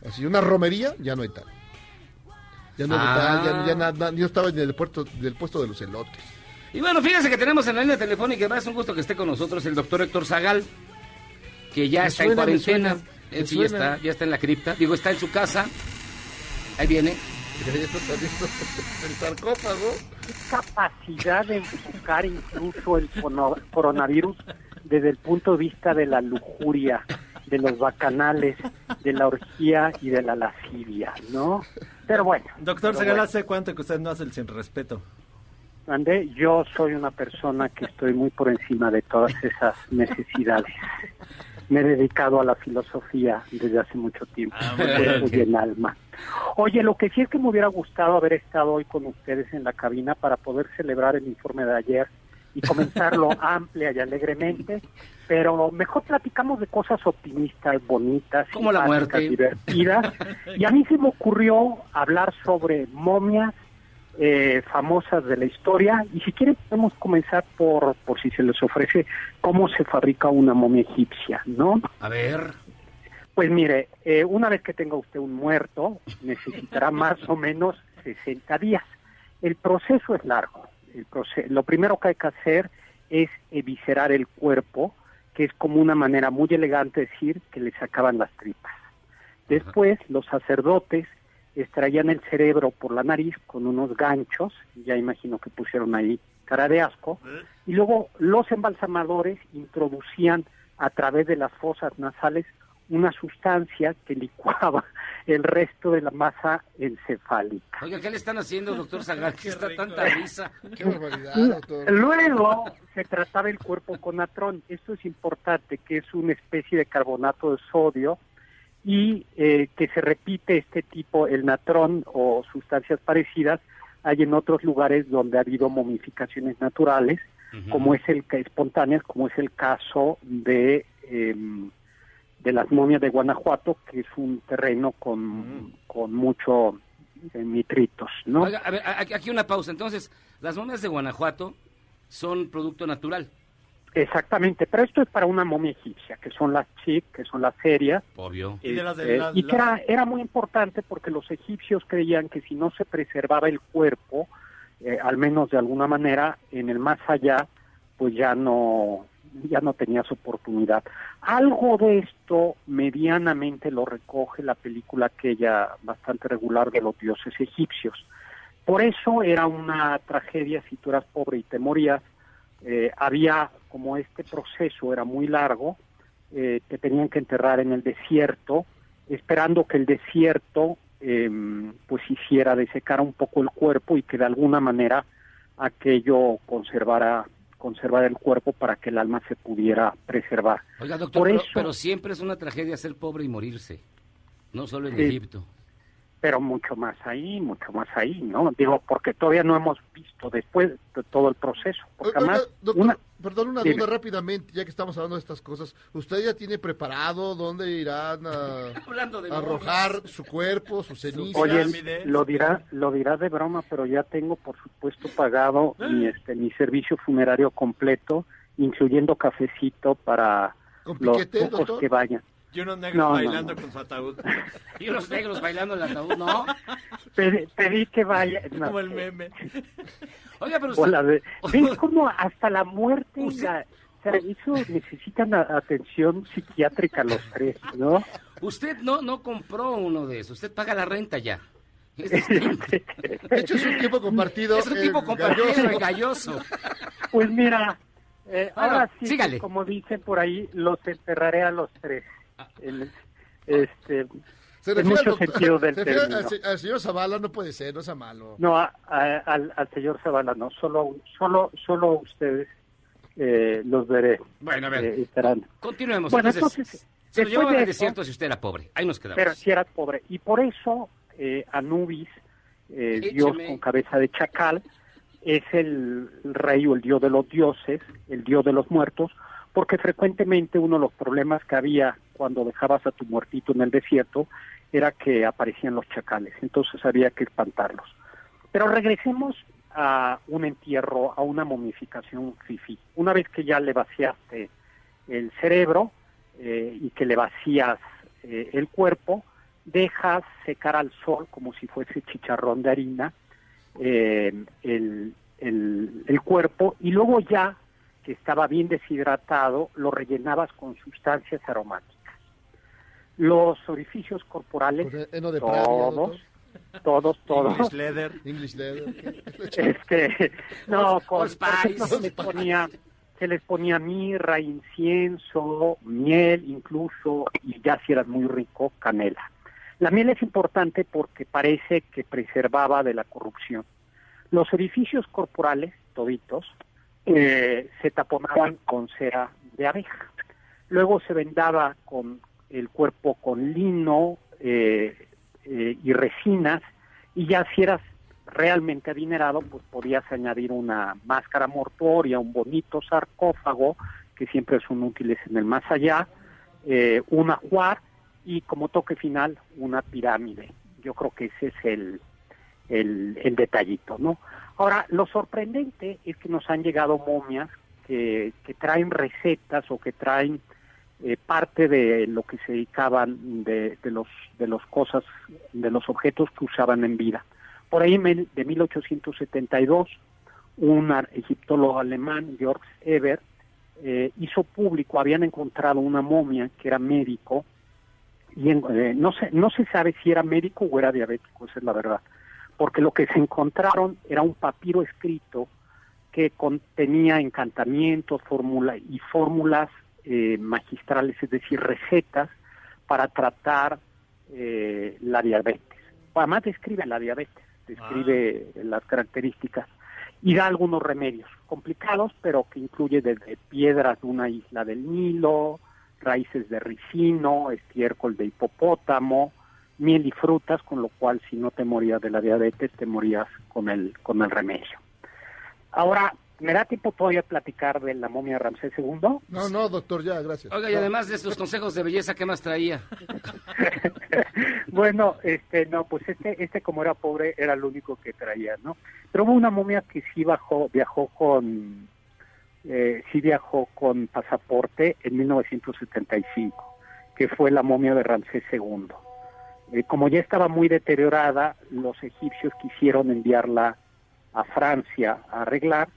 Speaker 4: así una romería, ya no hay tal. Ya no
Speaker 3: Ah.
Speaker 4: tal, ya, ya nada, yo estaba en el puerto, del puesto de los elotes.
Speaker 3: Y bueno, fíjense que tenemos en la línea telefónica, además es un gusto que esté con nosotros el doctor Héctor Zagal, que ya
Speaker 4: Me
Speaker 3: está
Speaker 4: suena,
Speaker 3: en
Speaker 4: me
Speaker 3: cuarentena.
Speaker 4: suena, me
Speaker 3: Él sí ya está, ya está en la cripta. Digo, está en su casa. Ahí viene.
Speaker 4: Ya está saliendo el sarcófago.
Speaker 12: capacidad de buscar incluso el coronavirus desde el punto de vista de la lujuria, de los bacanales, de la orgía y de la lascivia, ¿no? Pero bueno.
Speaker 5: Doctor
Speaker 12: pero
Speaker 5: Segal,
Speaker 12: bueno.
Speaker 5: ¿hace cuánto que usted no hace el sin respeto?
Speaker 12: Andé, yo soy una persona que estoy muy por encima de todas esas necesidades. Me he dedicado a la filosofía desde hace mucho tiempo,
Speaker 5: Ah, muy
Speaker 12: en
Speaker 5: bien.
Speaker 12: cuerpo y en alma. Oye, lo que sí es que me hubiera gustado haber estado hoy con ustedes en la cabina para poder celebrar el informe de ayer y comenzarlo [LAUGHS] amplia y alegremente, pero mejor platicamos de cosas optimistas, bonitas,
Speaker 3: Como la muerte.
Speaker 12: divertidas. [LAUGHS] Y a mí se me ocurrió hablar sobre momias eh, famosas de la historia y si quieren podemos comenzar por, por si se les ofrece cómo se fabrica una momia egipcia, ¿no?
Speaker 3: A ver.
Speaker 12: Pues mire, eh, una vez que tenga usted un muerto, necesitará [LAUGHS] más o menos 60 días. El proceso es largo. El proce- lo primero que hay que hacer es eviscerar el cuerpo, que es como una manera muy elegante de decir que le sacaban las tripas. Después, los sacerdotes extraían el cerebro por la nariz con unos ganchos, ya imagino que pusieron ahí cara de asco, y luego los embalsamadores introducían a través de las fosas nasales una sustancia que licuaba [LAUGHS] el resto de la masa encefálica.
Speaker 3: Oiga, ¿qué le están haciendo, doctor [LAUGHS] Zagal? ¿Qué está tanta risa? [LAUGHS]
Speaker 4: Qué barbaridad, doctor.
Speaker 12: Luego se trataba el cuerpo con natrón. Esto es importante, que es una especie de carbonato de sodio y eh, que se repite este tipo, el natrón o sustancias parecidas, hay en otros lugares donde ha habido momificaciones naturales, como es el que espontáneas, como es el caso de em, de las momias de Guanajuato, que es un terreno con, con mucho eh, nitritos, ¿no?
Speaker 3: Oiga, a ver, a- aquí una pausa. Entonces, las momias de Guanajuato son producto natural.
Speaker 12: Exactamente, pero esto es para una momia egipcia, que son las chic, que son las serias,
Speaker 3: Obvio.
Speaker 5: Y de las de
Speaker 12: eh,
Speaker 5: las-
Speaker 12: y que era, era muy importante porque los egipcios creían que si no se preservaba el cuerpo, eh, al menos de alguna manera, en el más allá, pues ya no, ya no tenías oportunidad. Algo de esto medianamente lo recoge la película aquella bastante regular de los dioses egipcios. Por eso era una tragedia si tú eras pobre y te morías. Eh, había, como este proceso era muy largo, eh, te tenían que enterrar en el desierto, esperando que el desierto eh, pues hiciera desecar un poco el cuerpo y que de alguna manera aquello conservara conservar el cuerpo para que el alma se pudiera preservar.
Speaker 3: Oiga, doctor,
Speaker 12: Por
Speaker 3: pero,
Speaker 12: eso-
Speaker 3: pero siempre es una tragedia ser pobre y morirse. No solo en
Speaker 12: Sí.
Speaker 3: Egipto.
Speaker 12: Pero mucho más ahí, mucho más ahí, ¿no? Digo, porque todavía no hemos visto después de todo el proceso. Porque
Speaker 4: Oiga,
Speaker 12: además,
Speaker 4: doctor,
Speaker 12: una,
Speaker 4: Perdón, una
Speaker 12: Dime.
Speaker 4: duda rápidamente, ya que estamos hablando de estas cosas. ¿Usted ya tiene preparado dónde irán a, [LAUGHS]
Speaker 3: Hablando de
Speaker 4: a arrojar su cuerpo, sus cenizas?
Speaker 12: Oye, lo dirá, lo dirá de broma, pero ya tengo, por supuesto, pagado mi, este, mi servicio funerario completo, incluyendo cafecito para
Speaker 5: ¿Con
Speaker 12: los
Speaker 5: piquete,
Speaker 12: pocos
Speaker 5: doctor?
Speaker 12: que vayan.
Speaker 5: Y unos negros
Speaker 12: No,
Speaker 5: bailando
Speaker 12: no.
Speaker 5: con su ataúd. [LAUGHS]
Speaker 3: Y unos negros bailando el ataúd, ¿no?
Speaker 12: Pedí, pedí que vaya. no,
Speaker 5: Como el meme.
Speaker 3: Oiga, pero usted...
Speaker 12: de- [LAUGHS] ¿Ves cómo hasta la muerte, la- o sea, eso necesitan atención psiquiátrica los tres, ¿no?
Speaker 3: Usted no, no compró uno de esos, usted paga la renta ya. [LAUGHS] Es
Speaker 4: De hecho, es un tiempo compartido.
Speaker 3: Es un
Speaker 4: el
Speaker 3: tipo compartido,
Speaker 4: galloso.
Speaker 3: galloso.
Speaker 12: Pues mira, eh,
Speaker 3: Bueno,
Speaker 12: ahora sí,
Speaker 3: sígale.
Speaker 12: como dicen por ahí, los enterraré a los tres. En, este,
Speaker 4: Se
Speaker 12: en
Speaker 4: refiere al
Speaker 12: muchos
Speaker 4: doctor-
Speaker 12: sentidos del
Speaker 4: se refiere
Speaker 12: término.
Speaker 4: al, al señor Zavala, no puede ser, no sea malo.
Speaker 12: No, a- a- al, al señor Zavala no, solo, solo, solo ustedes eh, los veré.
Speaker 3: Bueno, a ver.
Speaker 12: eh, estarán.
Speaker 3: Continuemos.
Speaker 12: Bueno,
Speaker 3: entonces,
Speaker 12: entonces,
Speaker 3: se lo
Speaker 12: después
Speaker 3: llevaban
Speaker 12: de
Speaker 3: al desierto si usted era pobre. Ahí nos quedamos.
Speaker 12: Pero si eras pobre. Y por eso eh, Anubis, eh, Dios con cabeza de chacal, es el rey o el dios de los dioses, el dios de los muertos, porque frecuentemente uno de los problemas que había cuando dejabas a tu muertito en el desierto era que aparecían los chacales, entonces había que espantarlos. Pero regresemos a un entierro, a una momificación fifi. Una vez que ya le vaciaste el cerebro eh, y que le vacías eh, el cuerpo, dejas secar al sol como si fuese chicharrón de harina eh, el, cuerpo y luego ya que estaba bien deshidratado lo rellenabas con sustancias aromáticas. Los orificios corporales,
Speaker 4: de Pravia,
Speaker 12: todos, todos, todos,
Speaker 5: English leather.
Speaker 4: English leather. [LAUGHS]
Speaker 12: este, no, con,
Speaker 3: Spice.
Speaker 12: se les ponía, se les ponía mirra, incienso, miel, incluso, y ya si eras muy rico, canela. La miel es importante porque parece que preservaba de la corrupción. Los orificios corporales, toditos, eh, se taponaban con cera de abeja. Luego se vendaba con el cuerpo con lino eh, eh, y resinas y ya si eras realmente adinerado, pues podías añadir una máscara mortuoria, un bonito sarcófago, que siempre son útiles en el más allá, eh, un ajuar y como toque final una pirámide. Yo creo que ese es el, el, el detallito, ¿no? Ahora, lo sorprendente es que nos han llegado momias que, que traen recetas o que traen eh, parte de lo que se dedicaban de, de los de los cosas de los objetos que usaban en vida. Por ahí de 1872 un egiptólogo alemán Georg Eber eh, hizo público habían encontrado una momia que era médico y en- eh, no se no se sabe si era médico o era diabético esa es la verdad porque lo que se encontraron era un papiro escrito que contenía encantamientos fórmula y fórmulas eh, magistrales, es decir, recetas para tratar eh, la diabetes. Además describe la diabetes, describe las características y da algunos remedios complicados, pero que incluye desde piedras de una isla del Nilo, raíces de ricino, estiércol de hipopótamo, miel y frutas, con lo cual si no te morías de la diabetes, te morías con el, con el remedio. Ahora, ¿me da tiempo todavía platicar de la momia de Ramsés II?
Speaker 4: No, no, doctor, ya, gracias.
Speaker 3: Oiga, y además de estos consejos de belleza, ¿qué más traía? [LAUGHS]
Speaker 12: bueno, este, no, pues este, este como era pobre era el único que traía, ¿no? Pero hubo una momia que sí bajó, viajó con, eh, sí viajó con pasaporte en 1975, que fue la momia de Ramsés II. Eh, como ya estaba muy deteriorada, los egipcios quisieron enviarla a Francia a arreglar,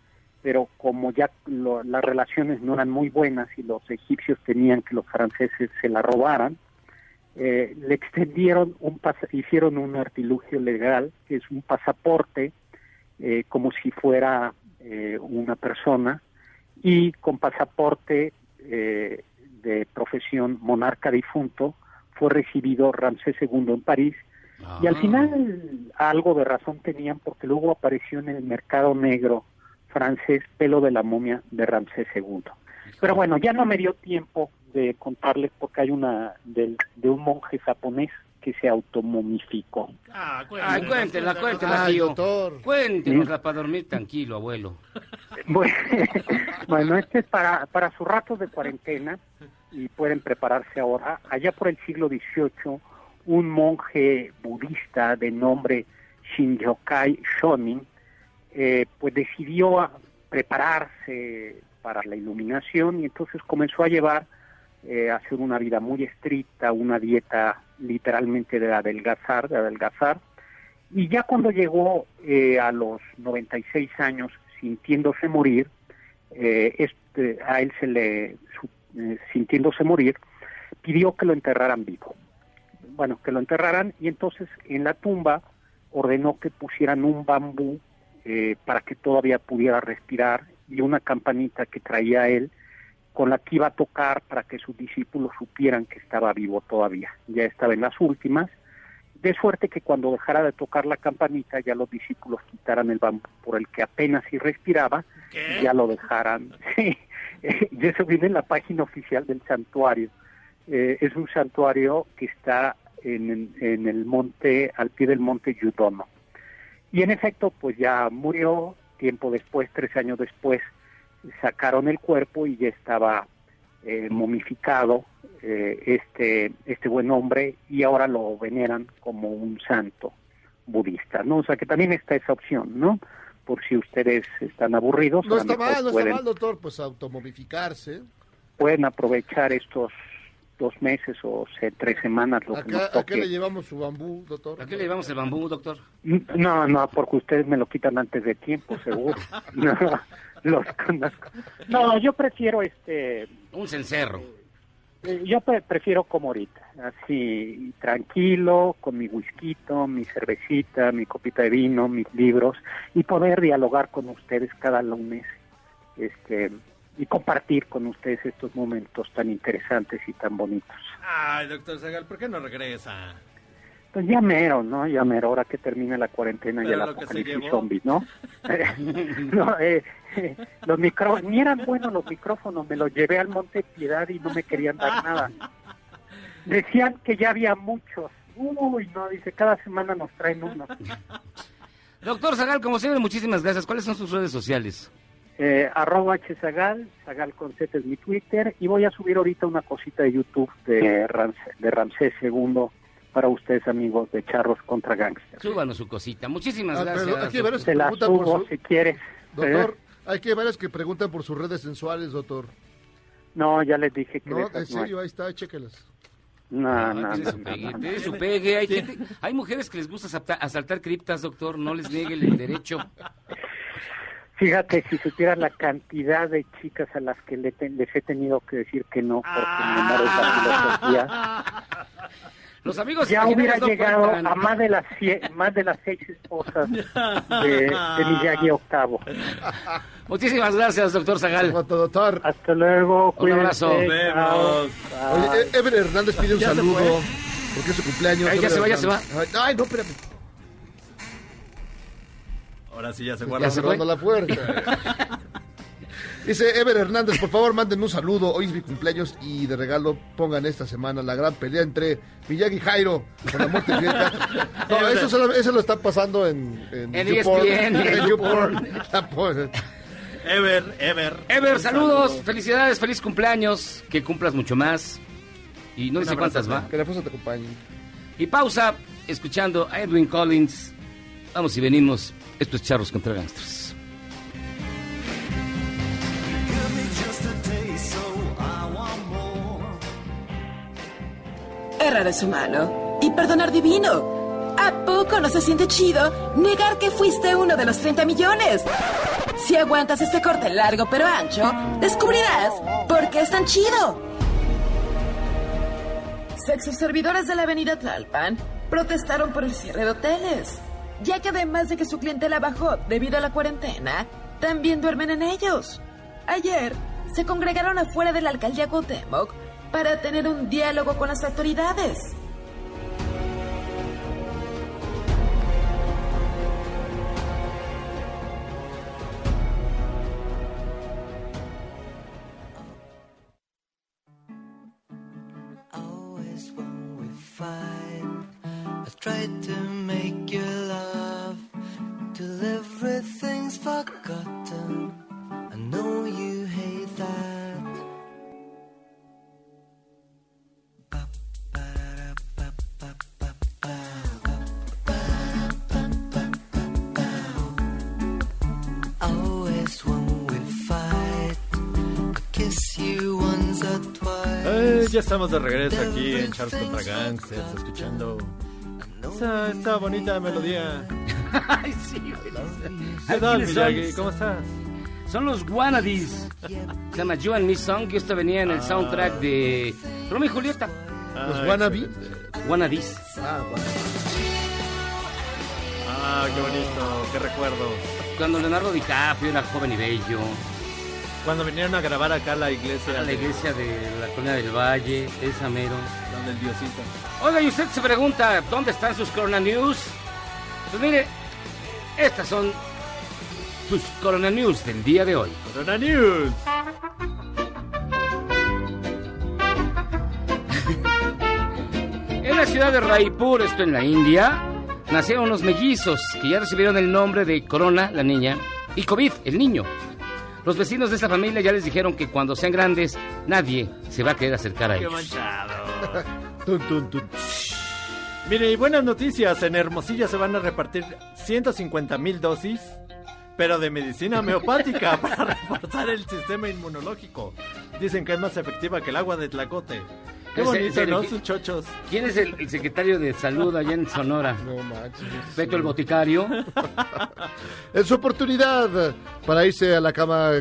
Speaker 12: pero como ya lo- las relaciones no eran muy buenas y los egipcios tenían que los franceses se la robaran, eh, le extendieron un pas- hicieron un artilugio legal que es un pasaporte eh, como si fuera eh, una persona y con pasaporte eh, de profesión monarca difunto fue recibido Ramsés II en París. Y al final algo de razón tenían porque luego apareció en el mercado negro francés pelo de la momia de Ramsés II. Pero bueno, ya no me dio tiempo de contarles porque hay una del- de, un monje japonés que se automomificó.
Speaker 5: Ah,
Speaker 3: Ay, cuéntela, cuéntela,
Speaker 4: Ay,
Speaker 3: tío.
Speaker 4: doctor.
Speaker 3: Cuéntenosla para dormir tranquilo, abuelo. [LAUGHS]
Speaker 12: Bueno, [LAUGHS] bueno, este es para, para sus ratos de cuarentena y pueden prepararse ahora. Allá por el siglo XVIII, un monje budista de nombre Shinjokai Shonin, eh, pues decidió prepararse para la iluminación y entonces comenzó a llevar eh, a hacer una vida muy estricta, una dieta literalmente de adelgazar, de adelgazar. Y ya cuando llegó eh, a los 96 años, sintiéndose morir, eh, este, a él se le, su- eh, sintiéndose morir, pidió que lo enterraran vivo. Bueno, que lo enterraran y entonces en la tumba ordenó que pusieran un bambú eh, para que todavía pudiera respirar y una campanita que traía él con la que iba a tocar para que sus discípulos supieran que estaba vivo todavía. Ya estaba en las últimas. De suerte que cuando dejara de tocar la campanita ya los discípulos quitaran el bambú por el que apenas si respiraba y ya lo dejaran. [LAUGHS] Sí, y eso viene en la página oficial del santuario. Eh, es un santuario que está en, en el monte, al pie del monte Yudono. Y en efecto, pues ya murió, tiempo después, tres años después, sacaron el cuerpo y ya estaba eh, momificado eh, este, este buen hombre y ahora lo veneran como un santo budista, ¿no? O sea que también está esa opción, ¿no? Por si ustedes están aburridos,
Speaker 4: No está
Speaker 12: mejor
Speaker 4: mal, no está
Speaker 12: pueden,
Speaker 4: mal, doctor, pues automomificarse.
Speaker 12: pueden aprovechar estos dos meses o se- tres semanas lo que nos
Speaker 4: ¿A qué le llevamos su bambú, doctor?
Speaker 3: ¿A qué le llevamos el bambú, doctor?
Speaker 12: No, no, porque ustedes me lo quitan antes de tiempo, seguro. [LAUGHS] No, los conozco. No, yo prefiero este.
Speaker 3: Un cencerro.
Speaker 12: eh, Yo pre- prefiero como ahorita, así tranquilo, con mi whisky, mi cervecita, mi copita de vino, mis libros y poder dialogar con ustedes cada lunes, este y compartir con ustedes estos momentos tan interesantes y tan bonitos.
Speaker 5: Ay, doctor Zagal, ¿por qué no regresa?
Speaker 12: Pues ya mero, ¿no? Ya mero, ahora que termine la cuarentena y el
Speaker 5: lo que se
Speaker 12: apocalipsis
Speaker 5: llevó.
Speaker 12: zombie, ¿no? [LAUGHS] no eh, eh, los micrófonos, ni eran buenos los micrófonos, me los llevé al Monte Piedad y no me querían dar nada. Decían que ya había muchos. Uy, no, dice, cada semana nos traen uno.
Speaker 3: Doctor Zagal, como siempre, muchísimas gracias. ¿Cuáles son sus redes sociales?
Speaker 12: Eh, arroba hzagal, Zagal con Z es mi Twitter, y voy a subir ahorita una cosita de YouTube de, Ramsés, de Ramsés II para ustedes, amigos de Charros contra Gangsters.
Speaker 3: Súbanos su cosita. Muchísimas
Speaker 4: Ah,
Speaker 3: gracias.
Speaker 4: pero hay que ver
Speaker 12: Se la
Speaker 4: preguntan por su-
Speaker 12: si quieres.
Speaker 4: Doctor,
Speaker 12: ¿Eh?
Speaker 4: hay que varios que preguntan por sus redes sensuales, doctor.
Speaker 12: No, ya les dije que
Speaker 4: No, en
Speaker 12: no
Speaker 4: serio, ahí está, chéquelas.
Speaker 12: No,
Speaker 3: Ah,
Speaker 12: no,
Speaker 3: tiene
Speaker 12: no,
Speaker 3: su pegue,
Speaker 12: no,
Speaker 3: su pegue. Hay, gente- hay mujeres que les gusta asaltar, asaltar criptas, doctor. No les niegue el derecho. [LAUGHS]
Speaker 12: Fíjate, si supieras la cantidad de chicas a las que le te- les he tenido que decir que no, porque mi amor es la filosofía,
Speaker 3: Los amigos
Speaker 12: ya hubiera
Speaker 3: no
Speaker 12: llegado
Speaker 3: cuentan.
Speaker 12: a más de las más de las seis esposas de, de Miyagi octavo.
Speaker 3: Muchísimas gracias, doctor Zagal.
Speaker 4: doctor.
Speaker 12: Hasta luego.
Speaker 3: Un abrazo.
Speaker 12: chao.
Speaker 4: Oye, E- Ever Hernández pide un saludo. Porque es su cumpleaños.
Speaker 3: Ay, ya se va, ya se.
Speaker 4: Ay, Ay, no, espérame.
Speaker 5: Ahora sí ya se
Speaker 4: Ya
Speaker 5: guarda.
Speaker 4: cerrando la puerta. [LAUGHS] Dice Ever Hernández, por favor, mándenme un saludo. Hoy es mi cumpleaños y de regalo pongan esta semana la gran pelea entre Miyagi y Jairo con la muerte de Fidel Castro. No, eso, se lo, eso lo está pasando en, en,
Speaker 3: En
Speaker 4: YouPorn. [LAUGHS]
Speaker 3: En
Speaker 4: pon-
Speaker 5: Ever, Ever.
Speaker 3: Ever, saludos,
Speaker 5: saludo.
Speaker 3: felicidades, feliz cumpleaños, que cumplas mucho más. Y no dice cuántas va.
Speaker 4: Que la fuerza te acompañe.
Speaker 3: Y pausa, escuchando a Edwin Collins. Vamos y venimos. Esto es Charros contra Gangsters.
Speaker 9: Errar es humano y perdonar divino. ¿A poco no se siente chido negar que fuiste uno de los 30 millones? Si aguantas este corte largo pero ancho, descubrirás por qué es tan chido. Sexos servidores de la avenida Tlalpan protestaron por el cierre de hoteles, ya que además de que su clientela bajó debido a la cuarentena, también duermen en ellos. Ayer se congregaron afuera de la alcaldía Cuauhtémoc para tener un diálogo con las autoridades.
Speaker 5: Ya estamos de regreso aquí en Charles contra Gangsters, escuchando esa, esta bonita melodía. [LAUGHS]
Speaker 3: Ay, sí, güey.
Speaker 5: ¿Cómo estás?
Speaker 3: Son los Wannadies. Se llama You and Me Song, que esto venía en el
Speaker 5: Ah.
Speaker 3: soundtrack de Romeo y Julieta.
Speaker 4: ¿Los Wannabe?
Speaker 3: Wannadies.
Speaker 4: Ah, bueno.
Speaker 5: Ah, qué bonito, qué recuerdo.
Speaker 3: Cuando Leonardo DiCaprio era joven y bello.
Speaker 5: Cuando vinieron a grabar acá a la iglesia.
Speaker 3: A la
Speaker 5: de-
Speaker 3: iglesia de la Colina del Valle, esa mero.
Speaker 5: Donde el diosito.
Speaker 3: Oiga, y usted se pregunta, ¿dónde están sus Corona News? Pues mire, estas son sus Corona News del día de hoy.
Speaker 5: Corona News. [LAUGHS]
Speaker 3: En la ciudad de Raipur, esto en la India, nacieron unos mellizos que ya recibieron el nombre de Corona, la niña, y COVID, el niño. Los vecinos de esta familia ya les dijeron que cuando sean grandes, nadie se va a querer acercar a
Speaker 5: Qué
Speaker 3: ellos.
Speaker 5: manchado. [LAUGHS]
Speaker 4: Tun, tun, tun.
Speaker 5: Mire, y buenas noticias. En Hermosillo se van a repartir 150 mil dosis, pero de medicina [LAUGHS] homeopática para reforzar el sistema inmunológico. Dicen que es más efectiva que el agua de Tlacote. Qué
Speaker 3: ¿En se- en
Speaker 5: bonito? ¿no?
Speaker 3: ¿Qui-
Speaker 5: Sus chochos.
Speaker 3: ¿Quién es el, el secretario de salud allá en Sonora?
Speaker 4: No manches.
Speaker 3: Beto el boticario. [LAUGHS]
Speaker 4: Es su oportunidad para irse a la cama.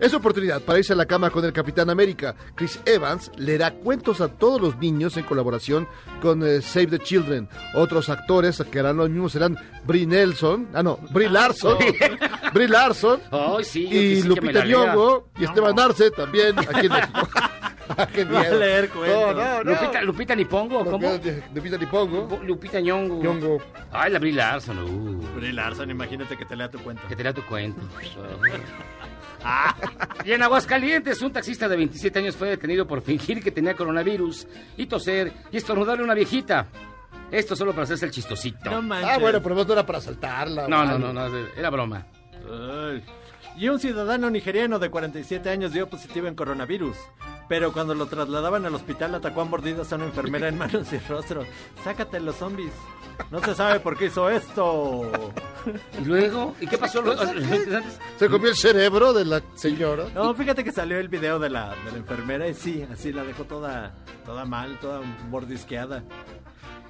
Speaker 4: Es su oportunidad para irse a la cama con el Capitán América. Chris Evans leerá cuentos a todos los niños en colaboración con eh, Save the Children. Otros actores que harán lo mismo serán Brie Nelson, ah no, Brie Larson, [LAUGHS] Brie Larson
Speaker 3: Ay, sí,
Speaker 4: y
Speaker 3: sí
Speaker 4: Lupita. Nyong'o y Esteban Arce también aquí en [LAUGHS] México. Qué [LAUGHS]
Speaker 5: Va a
Speaker 4: miedo.
Speaker 5: leer cuentos.
Speaker 4: No, no, no.
Speaker 3: Lupita, Lupita ni pongo, ¿cómo?
Speaker 4: Lupita ni pongo.
Speaker 3: Lupita Ñongo.
Speaker 4: Ñongo.
Speaker 3: Ay, la Brie Larson. Uh,
Speaker 5: Brie Larson, imagínate que te lea tu cuento.
Speaker 3: que te lea tu cuento. [LAUGHS] Ah. Y en Aguascalientes, un taxista de 27 años fue detenido por fingir que tenía coronavirus y toser y estornudarle a una viejita. Esto solo para hacerse el chistosito.
Speaker 5: No manches.
Speaker 4: Ah, bueno, pero no era para saltarla.
Speaker 3: No, no, no, no, era broma.
Speaker 5: Ay. Y un ciudadano nigeriano de 47 años dio positivo en coronavirus. Pero cuando lo trasladaban al hospital atacó a mordidas a una enfermera en manos y rostro. Sácate los zombies. No se sabe por qué hizo esto.
Speaker 3: ¿Y luego? ¿Y qué pasó?
Speaker 4: Se comió el cerebro de la señora.
Speaker 5: No, fíjate que salió el video de la, de la enfermera y sí, así la dejó toda, toda mal, toda mordisqueada.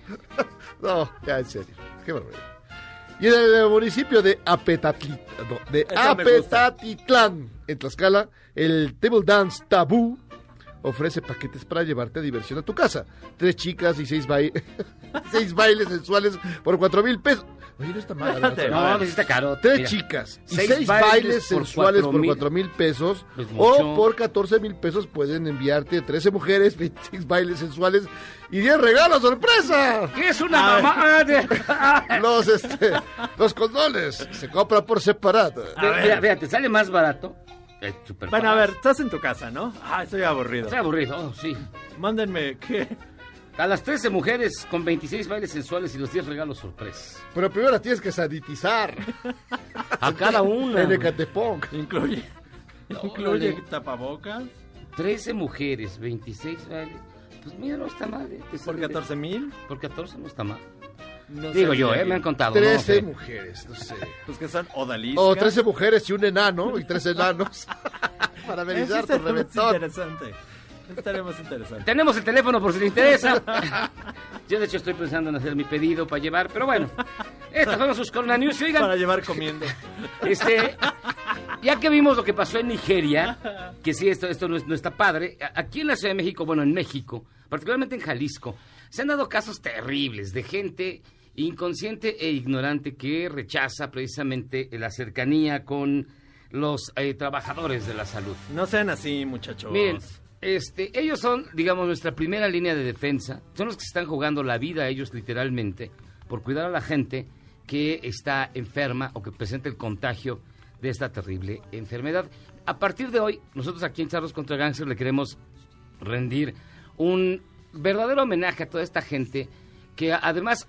Speaker 5: [LAUGHS]
Speaker 4: No, ya en serio. Qué barbaridad. Y en el municipio de no. Apetatitlán, en Tlaxcala, el Table Dance Tabú ofrece paquetes para llevarte a diversión a tu casa. Tres chicas y seis, baile- [LAUGHS] seis bailes sensuales por cuatro mil pesos. Oye, no está mal. [LAUGHS]
Speaker 5: Espérate,
Speaker 4: ¿verdad?
Speaker 3: No, pues está caro.
Speaker 4: Tres
Speaker 3: Mira,
Speaker 4: chicas y
Speaker 3: seis
Speaker 4: seis,
Speaker 3: bailes
Speaker 4: bailes,
Speaker 3: por
Speaker 4: sensuales
Speaker 3: cuatro
Speaker 4: por
Speaker 3: mil.
Speaker 4: cuatro mil pesos. O por 14 mil pesos pueden enviarte 13 mujeres, [LAUGHS] 26 bailes sensuales y 10 regalos sorpresa.
Speaker 3: ¿Qué es una mamá [LAUGHS] de...
Speaker 4: Los, este, los condones se compran por separado.
Speaker 3: Ve- Mira, mira, te sale más barato.
Speaker 5: Bueno, a ver, estás en tu casa, ¿no? Ah, estoy aburrido.
Speaker 3: Estoy aburrido, oh, sí.
Speaker 5: Mándenme, ¿qué?
Speaker 3: A las 13 mujeres con 26 bailes sensuales y los 10 regalos sorpresa.
Speaker 4: Pero primero tienes que sanitizar.
Speaker 3: A cada una.
Speaker 4: En Ecatepec.
Speaker 5: Incluye, incluye tapabocas
Speaker 3: 13 mujeres, 26 bailes. Pues mira, no está mal. ¿eh?
Speaker 5: Por
Speaker 3: sale-
Speaker 5: 14 mil.
Speaker 3: Por 14 no está mal.
Speaker 5: No
Speaker 3: Digo yo, ¿eh? Me han contado.
Speaker 4: 13
Speaker 3: no sé.
Speaker 4: mujeres, no sé. [LAUGHS]
Speaker 5: Pues que son odaliscas.
Speaker 4: O 13 mujeres y un enano y tres enanos. [LAUGHS] Para amenizar tu reventón.
Speaker 5: interesante. Estaremos.
Speaker 3: Tenemos el teléfono por si le interesa. Yo de hecho estoy pensando en hacer mi pedido para llevar, pero bueno. Estas fueron sus Corona News. Oigan,
Speaker 5: Para llevar comiendo.
Speaker 3: Este, ya que vimos lo que pasó en Nigeria, que sí, esto, esto no, es- no está padre, aquí en la Ciudad de México, bueno, en México, particularmente en Jalisco, se han dado casos terribles de gente inconsciente e ignorante que rechaza precisamente la cercanía con los eh, trabajadores de la salud.
Speaker 5: No sean así, muchachos.
Speaker 3: Miren, este, ellos son, digamos, nuestra primera línea de defensa. Son los que están jugando la vida ellos literalmente por cuidar a la gente que está enferma o que presenta el contagio de esta terrible enfermedad. A partir de hoy, nosotros aquí en Charlos contra Gánster le queremos rendir un verdadero homenaje a toda esta gente que además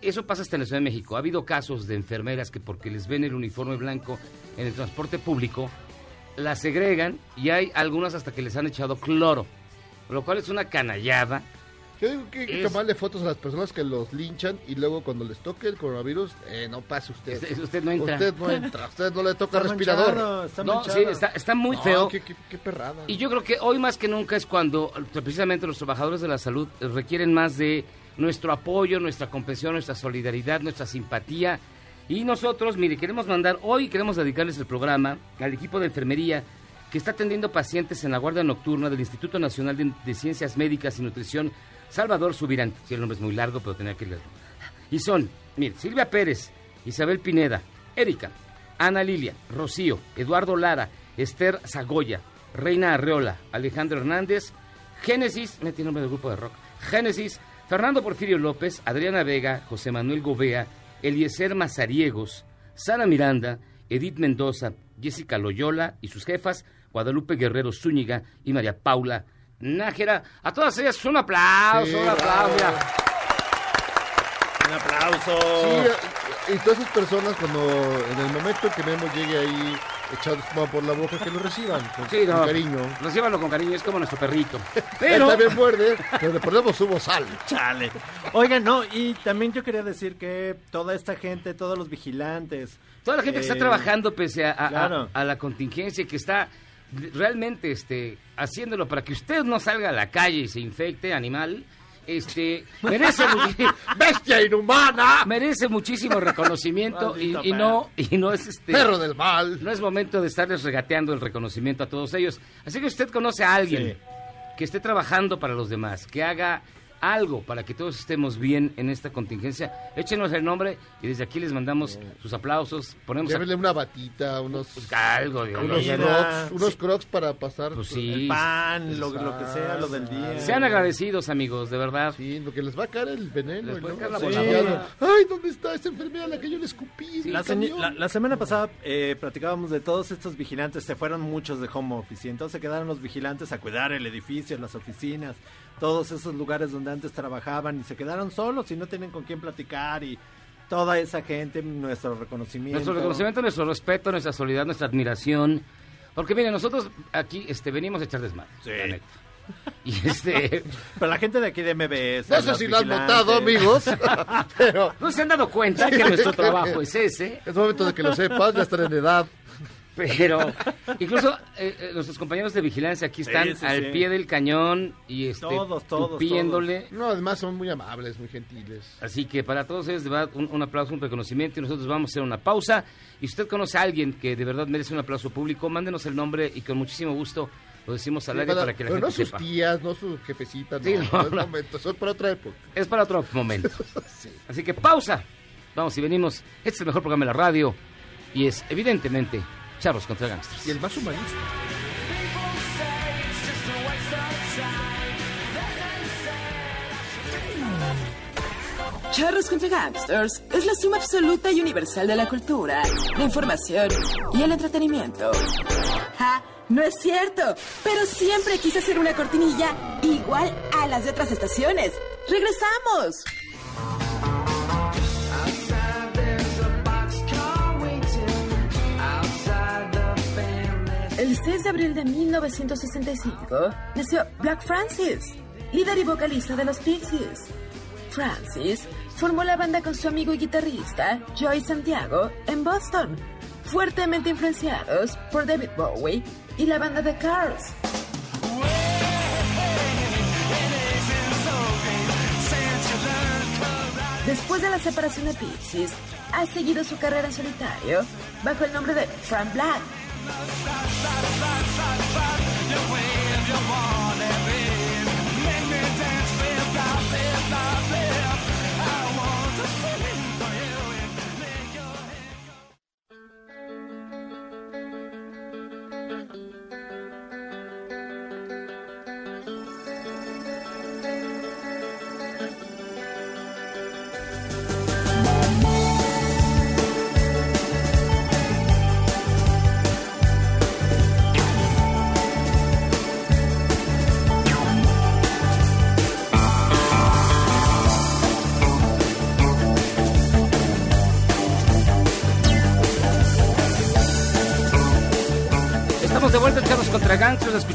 Speaker 3: eso pasa hasta en la Ciudad de México. Ha habido casos de enfermeras que porque les ven el uniforme blanco en el transporte público, las segregan y hay algunas hasta que les han echado cloro, lo cual es una canallada.
Speaker 4: Yo digo que hay que
Speaker 3: Es-
Speaker 4: tomarle fotos a las personas que los linchan y luego cuando les toque el coronavirus, eh, no pase usted.
Speaker 3: Usted- usted no entra.
Speaker 4: Usted no entra, usted no le toca
Speaker 3: Está
Speaker 4: respirador.
Speaker 3: manchado, está No, manchado. sí, está- está muy
Speaker 4: No,
Speaker 3: feo.
Speaker 4: Qué, qué- qué perrada.
Speaker 3: Y yo creo que hoy más que nunca es cuando eh, precisamente los trabajadores de la salud eh, requieren más de nuestro apoyo, nuestra comprensión, nuestra solidaridad, nuestra simpatía. Y nosotros, mire, queremos mandar, hoy queremos dedicarles el programa al equipo de enfermería que está atendiendo pacientes en la guardia nocturna del Instituto Nacional de, Ciencias Médicas y Nutrición Salvador Subirán. Sí, el nombre es muy largo, pero tenía que leerlo. Y son, mire, Silvia Pérez, Isabel Pineda, Erika, Ana Lilia, Rocío, Eduardo Lara, Esther Zagoya, Reina Arreola, Alejandro Hernández, Génesis, me tiene nombre del grupo de rock, Génesis, Fernando Porfirio López, Adriana Vega, José Manuel Gobea, Eliezer Mazariegos, Sara Miranda, Edith Mendoza, Jessica Loyola y sus jefas, Guadalupe Guerrero Zúñiga y María Paula Nájera. A todas ellas un aplauso,
Speaker 4: Sí,
Speaker 3: un aplauso.
Speaker 4: bravo.
Speaker 5: Un aplauso.
Speaker 4: Sí, y todas esas personas cuando en el momento que Memo llegue ahí echado espuma por la boca, que lo reciban con,
Speaker 3: Sí,
Speaker 4: con
Speaker 3: no,
Speaker 4: cariño.
Speaker 3: Recíbanlo con cariño, es como nuestro perrito. [LAUGHS]
Speaker 4: Él
Speaker 3: Pero...
Speaker 4: también muerde, pero le ponemos su bozal.
Speaker 5: Chale. Oigan, no, y también yo quería decir que toda esta gente, todos los vigilantes.
Speaker 3: Toda la gente que está
Speaker 5: eh,
Speaker 3: trabajando pese a, a-
Speaker 5: claro.
Speaker 3: a- a la contingencia y que está realmente este, haciéndolo para que usted no salga a la calle y se infecte, animal, este, [LAUGHS] merece,
Speaker 4: ¡Bestia inhumana!
Speaker 3: merece muchísimo reconocimiento y, no, y no es este...
Speaker 4: Perro del mal.
Speaker 3: No es momento de estarles regateando el reconocimiento a todos ellos. Así que usted conoce a alguien
Speaker 5: Sí.
Speaker 3: que esté trabajando para los demás, que haga algo para que todos estemos bien en esta contingencia. Échenos el nombre y desde aquí les mandamos sus aplausos. Ponemos a-
Speaker 4: una batita, unos,
Speaker 3: algo, digo,
Speaker 4: unos crocs, unos crocs para pasar.
Speaker 3: Pues sí.
Speaker 5: El pan, lo, lo que sea, lo del día.
Speaker 3: Sean agradecidos, amigos, de verdad.
Speaker 4: Sí, lo que les va a caer el veneno.
Speaker 3: Les caer la
Speaker 4: chillando. Ay, ¿dónde está esa enfermera a la que yo le escupí?
Speaker 5: La, la- la semana pasada eh, platicábamos de todos estos vigilantes, se fueron muchos de home office y entonces se quedaron los vigilantes a cuidar el edificio, las oficinas, todos esos lugares donde antes trabajaban y se quedaron solos y no tienen con quién platicar y toda esa gente, nuestro reconocimiento.
Speaker 3: Nuestro reconocimiento, nuestro respeto, nuestra solidaridad, nuestra admiración. Porque miren, nosotros aquí este, venimos a echar desmadre.
Speaker 5: Sí.
Speaker 3: la neta. Y este. [LAUGHS]
Speaker 5: Pero la gente de aquí de MBS.
Speaker 4: No sé si lo han notado, amigos, [LAUGHS] pero
Speaker 3: ¿No se han dado cuenta que nuestro trabajo es ese?
Speaker 4: es momento de que lo sepas, ya están en edad.
Speaker 3: Pero incluso eh, eh, nuestros compañeros de vigilancia aquí están
Speaker 5: Sí, sí,
Speaker 3: al
Speaker 5: sí.
Speaker 3: pie del cañón y este,
Speaker 5: Todos, todos,
Speaker 3: tupiéndole.
Speaker 4: No, además son muy amables, muy gentiles.
Speaker 3: Así que para todos ellos, de verdad, un, un aplauso, un reconocimiento y nosotros vamos a hacer una pausa. Y si usted conoce a alguien que de verdad merece un aplauso público, mándenos el nombre y con muchísimo gusto lo decimos al
Speaker 4: Sí,
Speaker 3: aire
Speaker 4: para-
Speaker 3: para que la
Speaker 4: pero
Speaker 3: gente
Speaker 4: no sus
Speaker 3: sepa.
Speaker 4: tías, no sus jefecitas, no,
Speaker 3: Sí,
Speaker 4: no,
Speaker 3: no, no.
Speaker 4: momento, son para otra época.
Speaker 3: Es para otro momento. [LAUGHS] Así que pausa. Vamos y venimos. Este es el mejor programa de la radio y es evidentemente Charros contra Gangsters.
Speaker 4: Y el más humanista.
Speaker 9: Charros contra Gangsters es la suma absoluta y universal de la cultura, la información y el entretenimiento. ¡Ja! No es cierto, pero siempre quise hacer una cortinilla igual a las de otras estaciones. ¡Regresamos! El 6 de abril de 1965 nació Black Francis, líder y vocalista de los Pixies. Francis formó la banda con su amigo y guitarrista Joey Santiago en Boston, fuertemente influenciados por David Bowie y la banda The Cars. Después de la separación de Pixies, ha seguido su carrera en solitario bajo el nombre de Frank Black.
Speaker 3: Make me dance, flip, flop, flip, flop.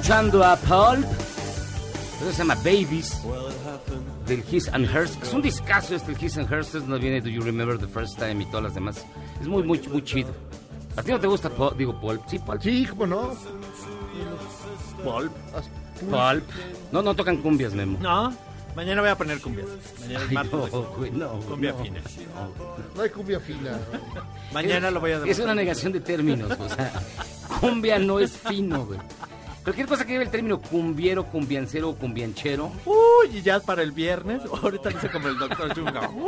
Speaker 3: Escuchando a Pulp. Esto se llama Babies. Del His and Hers. Es un discazo este, el His and Hers. No viene Do You Remember the First Time y todas las demás. Es muy, muy, muy chido. ¿A ti no te gusta Pulp? Digo, Pulp. Sí, Pulp.
Speaker 4: Sí, cómo no.
Speaker 5: Pulp.
Speaker 3: Pulp. No, no tocan cumbias, Memo.
Speaker 5: No, mañana voy a poner cumbias. Mañana es
Speaker 3: Ay, no, güey, no,
Speaker 5: cumbia
Speaker 3: no.
Speaker 5: fina.
Speaker 4: No hay cumbia fina.
Speaker 5: Mañana lo voy a
Speaker 3: Es
Speaker 5: demostrar.
Speaker 3: una negación de términos, o sea, cumbia no es fino, güey. Cualquier cosa que lleve el término cumbiero, cumbiancero o cumbianchero.
Speaker 5: Uy, y ya para el viernes. [LAUGHS] Ahorita dice como el doctor Chunga. [LAUGHS]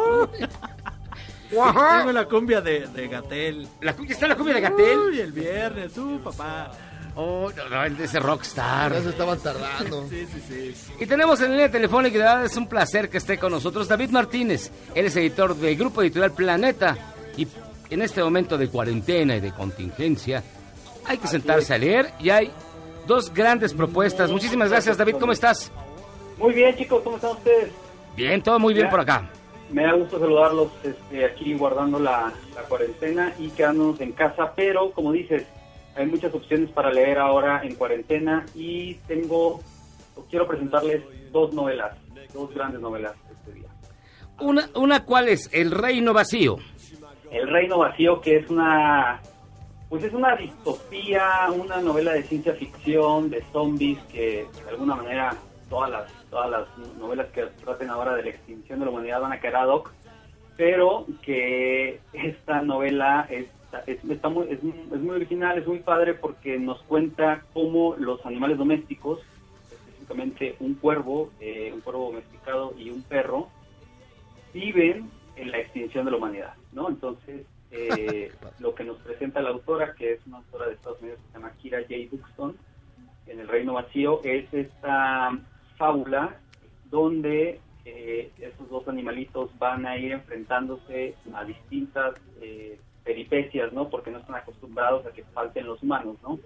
Speaker 5: Tengo la cumbia de, de Gatel.
Speaker 3: ¿La está la cumbia de Gatell?
Speaker 5: Uy, el viernes, uh, papá.
Speaker 3: Oh, no, no, el de ese rockstar.
Speaker 4: Ya se estaban tardando.
Speaker 5: Sí, sí, sí.
Speaker 3: Y tenemos en línea telefónica, y de verdad es un placer que esté con nosotros, David Martínez. Él es editor del grupo editorial Planeta. Y en este momento de cuarentena y de contingencia, hay que sentarse a leer y hay dos grandes propuestas. Muchísimas gracias, David. ¿Cómo estás?
Speaker 13: Muy bien, chicos, ¿cómo están ustedes?
Speaker 3: Bien, todo muy bien por acá.
Speaker 13: Me da gusto saludarlos este, aquí guardando la, la cuarentena y quedándonos en casa, pero como dices, hay muchas opciones para leer ahora en cuarentena y tengo, quiero presentarles dos novelas, dos grandes novelas este día.
Speaker 3: Una, una cuál es El Reino Vacío.
Speaker 13: El Reino Vacío, que es una, pues es una distopía, una novela de ciencia ficción, de zombies, que de alguna manera todas las, todas las novelas que traten ahora de la extinción de la humanidad van a quedar ad hoc, pero que esta novela es, es, está muy, original, es muy padre porque nos cuenta cómo los animales domésticos, específicamente un cuervo, eh, un cuervo domesticado y un perro, viven en la extinción de la humanidad, ¿no? Entonces, eh, [LAUGHS] lo que nos presenta la autora, que es una autora de Estados Unidos que se llama Kira J. Buxton, en El Reino Vacío, es esta fábula donde eh, estos dos animalitos van a ir enfrentándose a distintas eh, peripecias, ¿no? Porque no están acostumbrados a que falten los humanos, ¿no?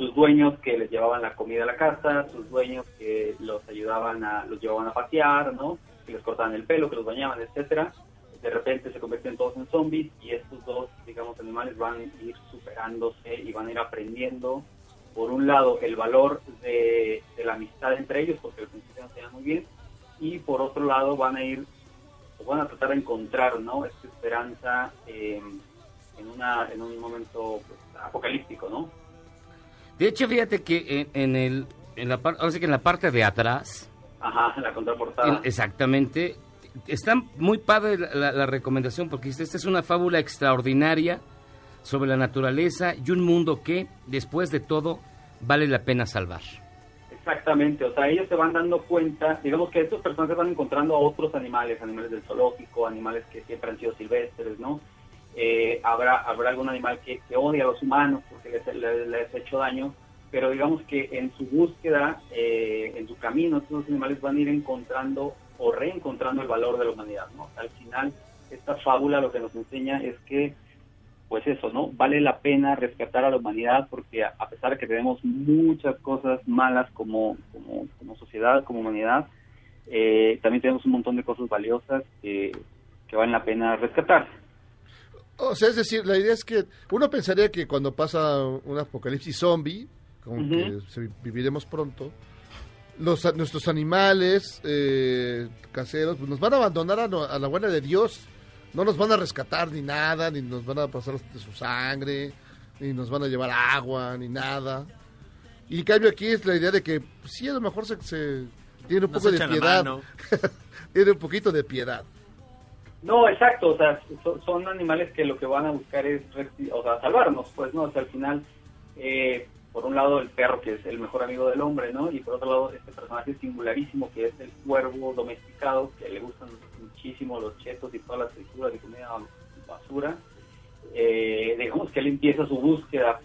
Speaker 13: sus dueños que les llevaban la comida a la casa, sus dueños que los ayudaban a, los llevaban a pasear, ¿no? Que les cortaban el pelo, que los bañaban, etcétera. De repente se convierten todos en zombies y estos dos, digamos, animales van a ir superándose y van a ir aprendiendo, por un lado, el valor de, de la amistad entre ellos, porque al principio no se muy bien, y por otro lado van a ir, o van a tratar de encontrar, ¿no? Esta esperanza eh, en, una, en un momento pues, apocalíptico, ¿no?
Speaker 3: De hecho, fíjate que en, en el, en la, ahora sí que en la parte de atrás,
Speaker 13: Ajá, la contraportada.
Speaker 3: en- exactamente, está muy padre la, la- la recomendación porque esta es una fábula extraordinaria sobre la naturaleza y un mundo que, después de todo, vale la pena salvar.
Speaker 13: Exactamente, o sea, ellos se van dando cuenta, digamos que estos personajes van encontrando a otros animales, animales del zoológico, animales que siempre han sido silvestres, ¿no? Eh, habrá, habrá algún animal que, que odia a los humanos porque les, les, les ha hecho daño, pero digamos que en su búsqueda, eh, en su camino, estos animales van a ir encontrando o reencontrando el valor de la humanidad, ¿no? Al final, esta fábula lo que nos enseña es que pues eso, ¿no? Vale la pena rescatar a la humanidad porque a, pesar de que tenemos muchas cosas malas como, como, como sociedad, como humanidad, eh, también tenemos un montón de cosas valiosas que, que valen la pena rescatar.
Speaker 4: O sea, es decir, la idea es que uno pensaría que cuando pasa un apocalipsis zombie, como
Speaker 13: Ujú.
Speaker 4: que se- viviremos pronto, los, nuestros animales eh, caseros pues, nos van a abandonar a, no- a la buena de Dios. No nos van a rescatar ni nada, ni nos van a pasar de su sangre, ni nos van a llevar agua, ni nada. Y en cambio aquí es la idea de que pues, sí, a lo mejor se, se- tiene un
Speaker 5: Nos
Speaker 4: poco de piedad. [LAUGHS] tiene un poquito de piedad.
Speaker 13: No, exacto, o sea, so- son animales que lo que van a buscar es, o sea, salvarnos, pues, ¿no? O sea, al final, eh, por un lado el perro, que es el mejor amigo del hombre, ¿no? Y por otro lado este personaje singularísimo, que es el cuervo domesticado, que le gustan muchísimo los chetos y todas las frituras y comida basura. Eh, digamos que él empieza su búsqueda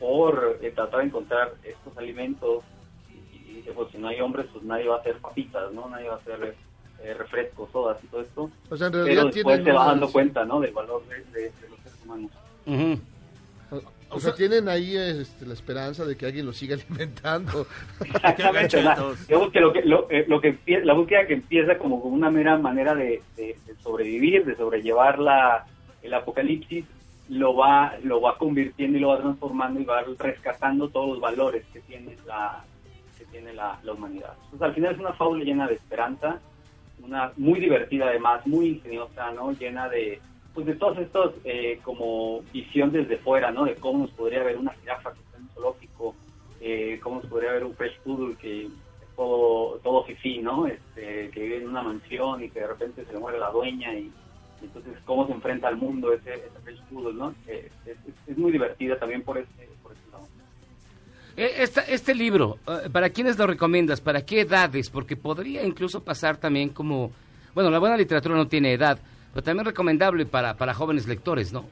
Speaker 13: por eh, tratar de encontrar estos alimentos y, y dice, pues si no hay hombres, pues nadie va a hacer papitas, ¿no? Nadie va a hacer eh, refrescos, sodas y todo esto.
Speaker 4: O sea, en
Speaker 13: Pero
Speaker 4: realidad
Speaker 13: después
Speaker 4: tienen
Speaker 13: se va dando cuenta, ¿no? Del valor de, de- de los seres humanos.
Speaker 4: O, o sea, tienen ahí este, la esperanza de que alguien los siga [LAUGHS] alimentando.
Speaker 13: Exactamente, digamos que lo que, lo, eh, lo que la búsqueda que empieza como con una mera manera de, de- de sobrevivir, de sobrellevar la, el apocalipsis, lo va lo va convirtiendo y lo va transformando y va rescatando todos los valores que tiene la que tiene la, la humanidad. Entonces, al final es una fábula llena de esperanza, una muy divertida además, muy ingeniosa, ¿no? Llena de pues de todos estos eh, como visión desde fuera, ¿no? De cómo nos podría ver una jirafa que está en un zoológico, eh, cómo nos podría ver un fresh poodle que todo, todo fifí, ¿no? Este, que vive en una mansión y que de repente se le muere la dueña y, entonces cómo se enfrenta al mundo ese, ese fresh poodle, ¿no? Eh, es, es- muy divertida también por ese, por ese lado.
Speaker 3: Esta- este libro, eh, ¿para quiénes lo recomiendas? ¿Para qué edades? Porque podría incluso pasar también como... Bueno, la buena literatura no tiene edad, pero también recomendable para, para jóvenes lectores, ¿no?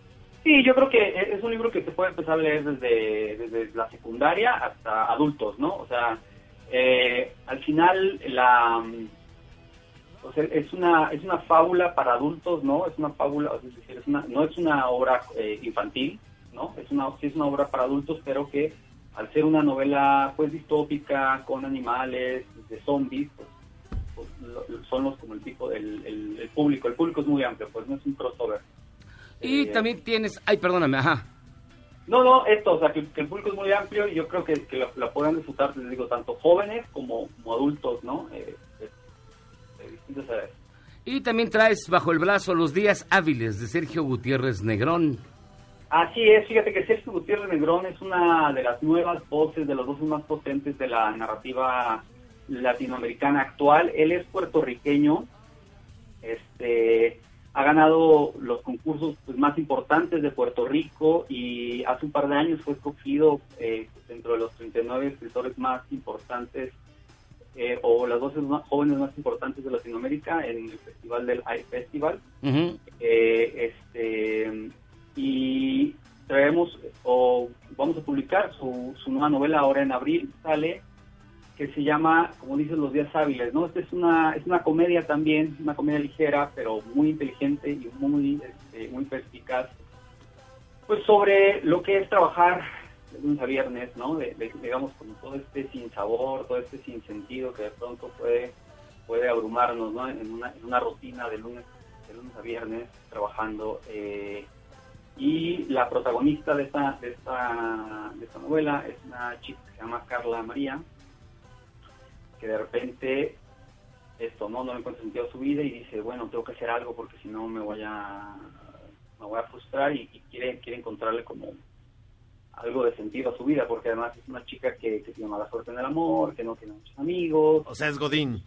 Speaker 13: Sí, yo creo que es un libro que se puede empezar a leer desde, desde la secundaria hasta adultos, ¿no? O sea, eh, al final la o sea, es una es una fábula para adultos, ¿no? Es una fábula, es decir, es una- no es una obra eh, infantil, ¿no? Es una sí es una obra para adultos, pero que al ser una novela pues distópica con animales, de zombies, pues, pues, lo- son los como el tipo del el, el público, el público es muy amplio, pues no es un crossover.
Speaker 3: Y
Speaker 13: Eh,
Speaker 3: también tienes... Ay, perdóname, ajá.
Speaker 13: no, no, esto, o sea, que, que el público es muy amplio y yo creo que, que la, la pueden disfrutar, les digo, tanto jóvenes como, como adultos, ¿no? Eh, de, de distintas edades.
Speaker 3: Y también traes bajo el brazo Los días hábiles de Sergio Gutiérrez Negrón.
Speaker 13: Así es, fíjate que Sergio Gutiérrez Negrón es una de las nuevas voces, de los voces más potentes de la narrativa latinoamericana actual. Él es puertorriqueño, este, ha ganado los concursos pues, más importantes de Puerto Rico y hace un par de años fue escogido eh, dentro de los 39 escritores más importantes eh, o las voces más jóvenes más importantes de Latinoamérica en el festival del iFestival.
Speaker 3: Ujú.
Speaker 13: Eh, este y traemos o vamos a publicar su, su nueva novela ahora en abril sale que se llama como dicen los días hábiles no esta es una es una comedia también una comedia ligera pero muy inteligente y muy este, muy perspicaz. Pues sobre lo que es trabajar lunes a viernes no de, de- digamos como todo este sin sabor todo este sin sentido que de pronto puede puede abrumarnos ¿no? en una en una rutina de lunes de lunes a viernes trabajando eh, y la protagonista de esta, de esta de esta novela es una chica que se llama Carla María que de repente esto no no le encuentra sentido a su vida y dice bueno tengo que hacer algo porque si no me voy a me voy a frustrar y, y quiere quiere encontrarle como algo de sentido a su vida porque además es una chica que, que tiene mala suerte en el amor que no tiene muchos amigos
Speaker 5: O sea, es Godín.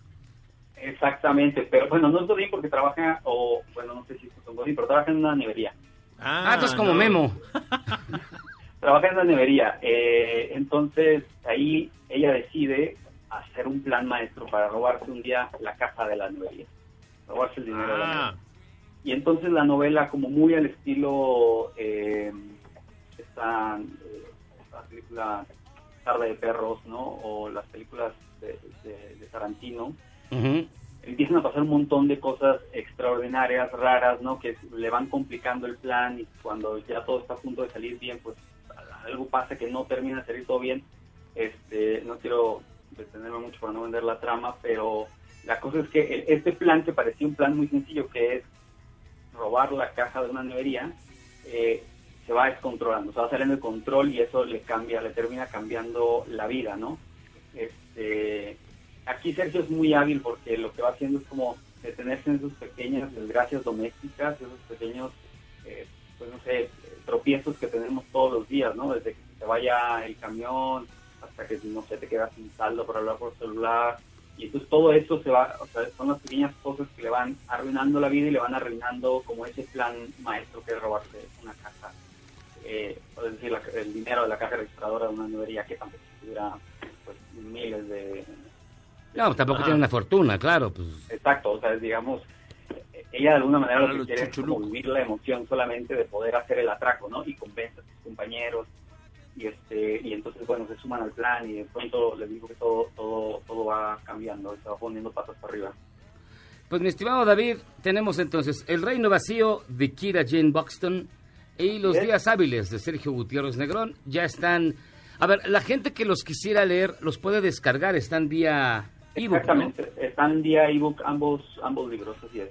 Speaker 13: Exactamente, pero bueno, no es Godín porque trabaja, o bueno, no sé si es un Godín, pero trabaja en una nevería.
Speaker 3: Ah, entonces como Memo. [LAUGHS]
Speaker 13: Trabaja en una nevería. eh, entonces ahí ella decide hacer un plan maestro para robarse un día la caja de la nevería. Robarse el dinero de la nevería. Y entonces la novela, como muy al estilo eh, esta, esta película Tarde de Perros, ¿no? O las películas de, de- de Tarantino,
Speaker 3: Ujú.
Speaker 13: empiezan a pasar un montón de cosas extraordinarias, raras, ¿no? Que le van complicando el plan y cuando ya todo está a punto de salir bien, pues algo pasa que no termina de salir todo bien. Este, no quiero detenerme mucho para no vender la trama, pero la cosa es que este plan que parecía un plan muy sencillo, que es robar la caja de una nevería, eh, se va descontrolando, se va saliendo de control y eso le cambia, le termina cambiando la vida, ¿no? Este, aquí Sergio es muy hábil porque lo que va haciendo es como detenerse en sus pequeñas desgracias domésticas, esos pequeños, eh, pues no sé, tropiezos que tenemos todos los días, ¿no? Desde que se vaya el camión hasta que, no sé, te quedas sin saldo para hablar por celular. Y entonces todo eso se va, o sea, son las pequeñas cosas que le van arruinando la vida y le van arruinando como ese plan maestro que es robarse una caja, eh, o es decir, la- el dinero de la caja registradora de una nevería que tampoco tuviera pues, miles de,
Speaker 3: No, tampoco tiene una fortuna, claro. Pues.
Speaker 13: Exacto, o sea, digamos, ella de alguna manera
Speaker 3: Para
Speaker 13: lo que quiere es como vivir la emoción solamente de poder hacer el atraco, ¿no? Y convence a sus compañeros y este y entonces bueno se suman al plan y de pronto les digo que todo todo todo va cambiando, se va poniendo patas para arriba.
Speaker 3: Pues mi estimado David, tenemos entonces El Reino Vacío de Kira Jane Buxton y Los. Días Hábiles de Sergio Gutiérrez Negrón. Ya están... A ver, la gente que los quisiera leer los puede descargar, están vía ebook, ¿no?
Speaker 13: Exactamente, están día ebook ambos ambos libros, así es.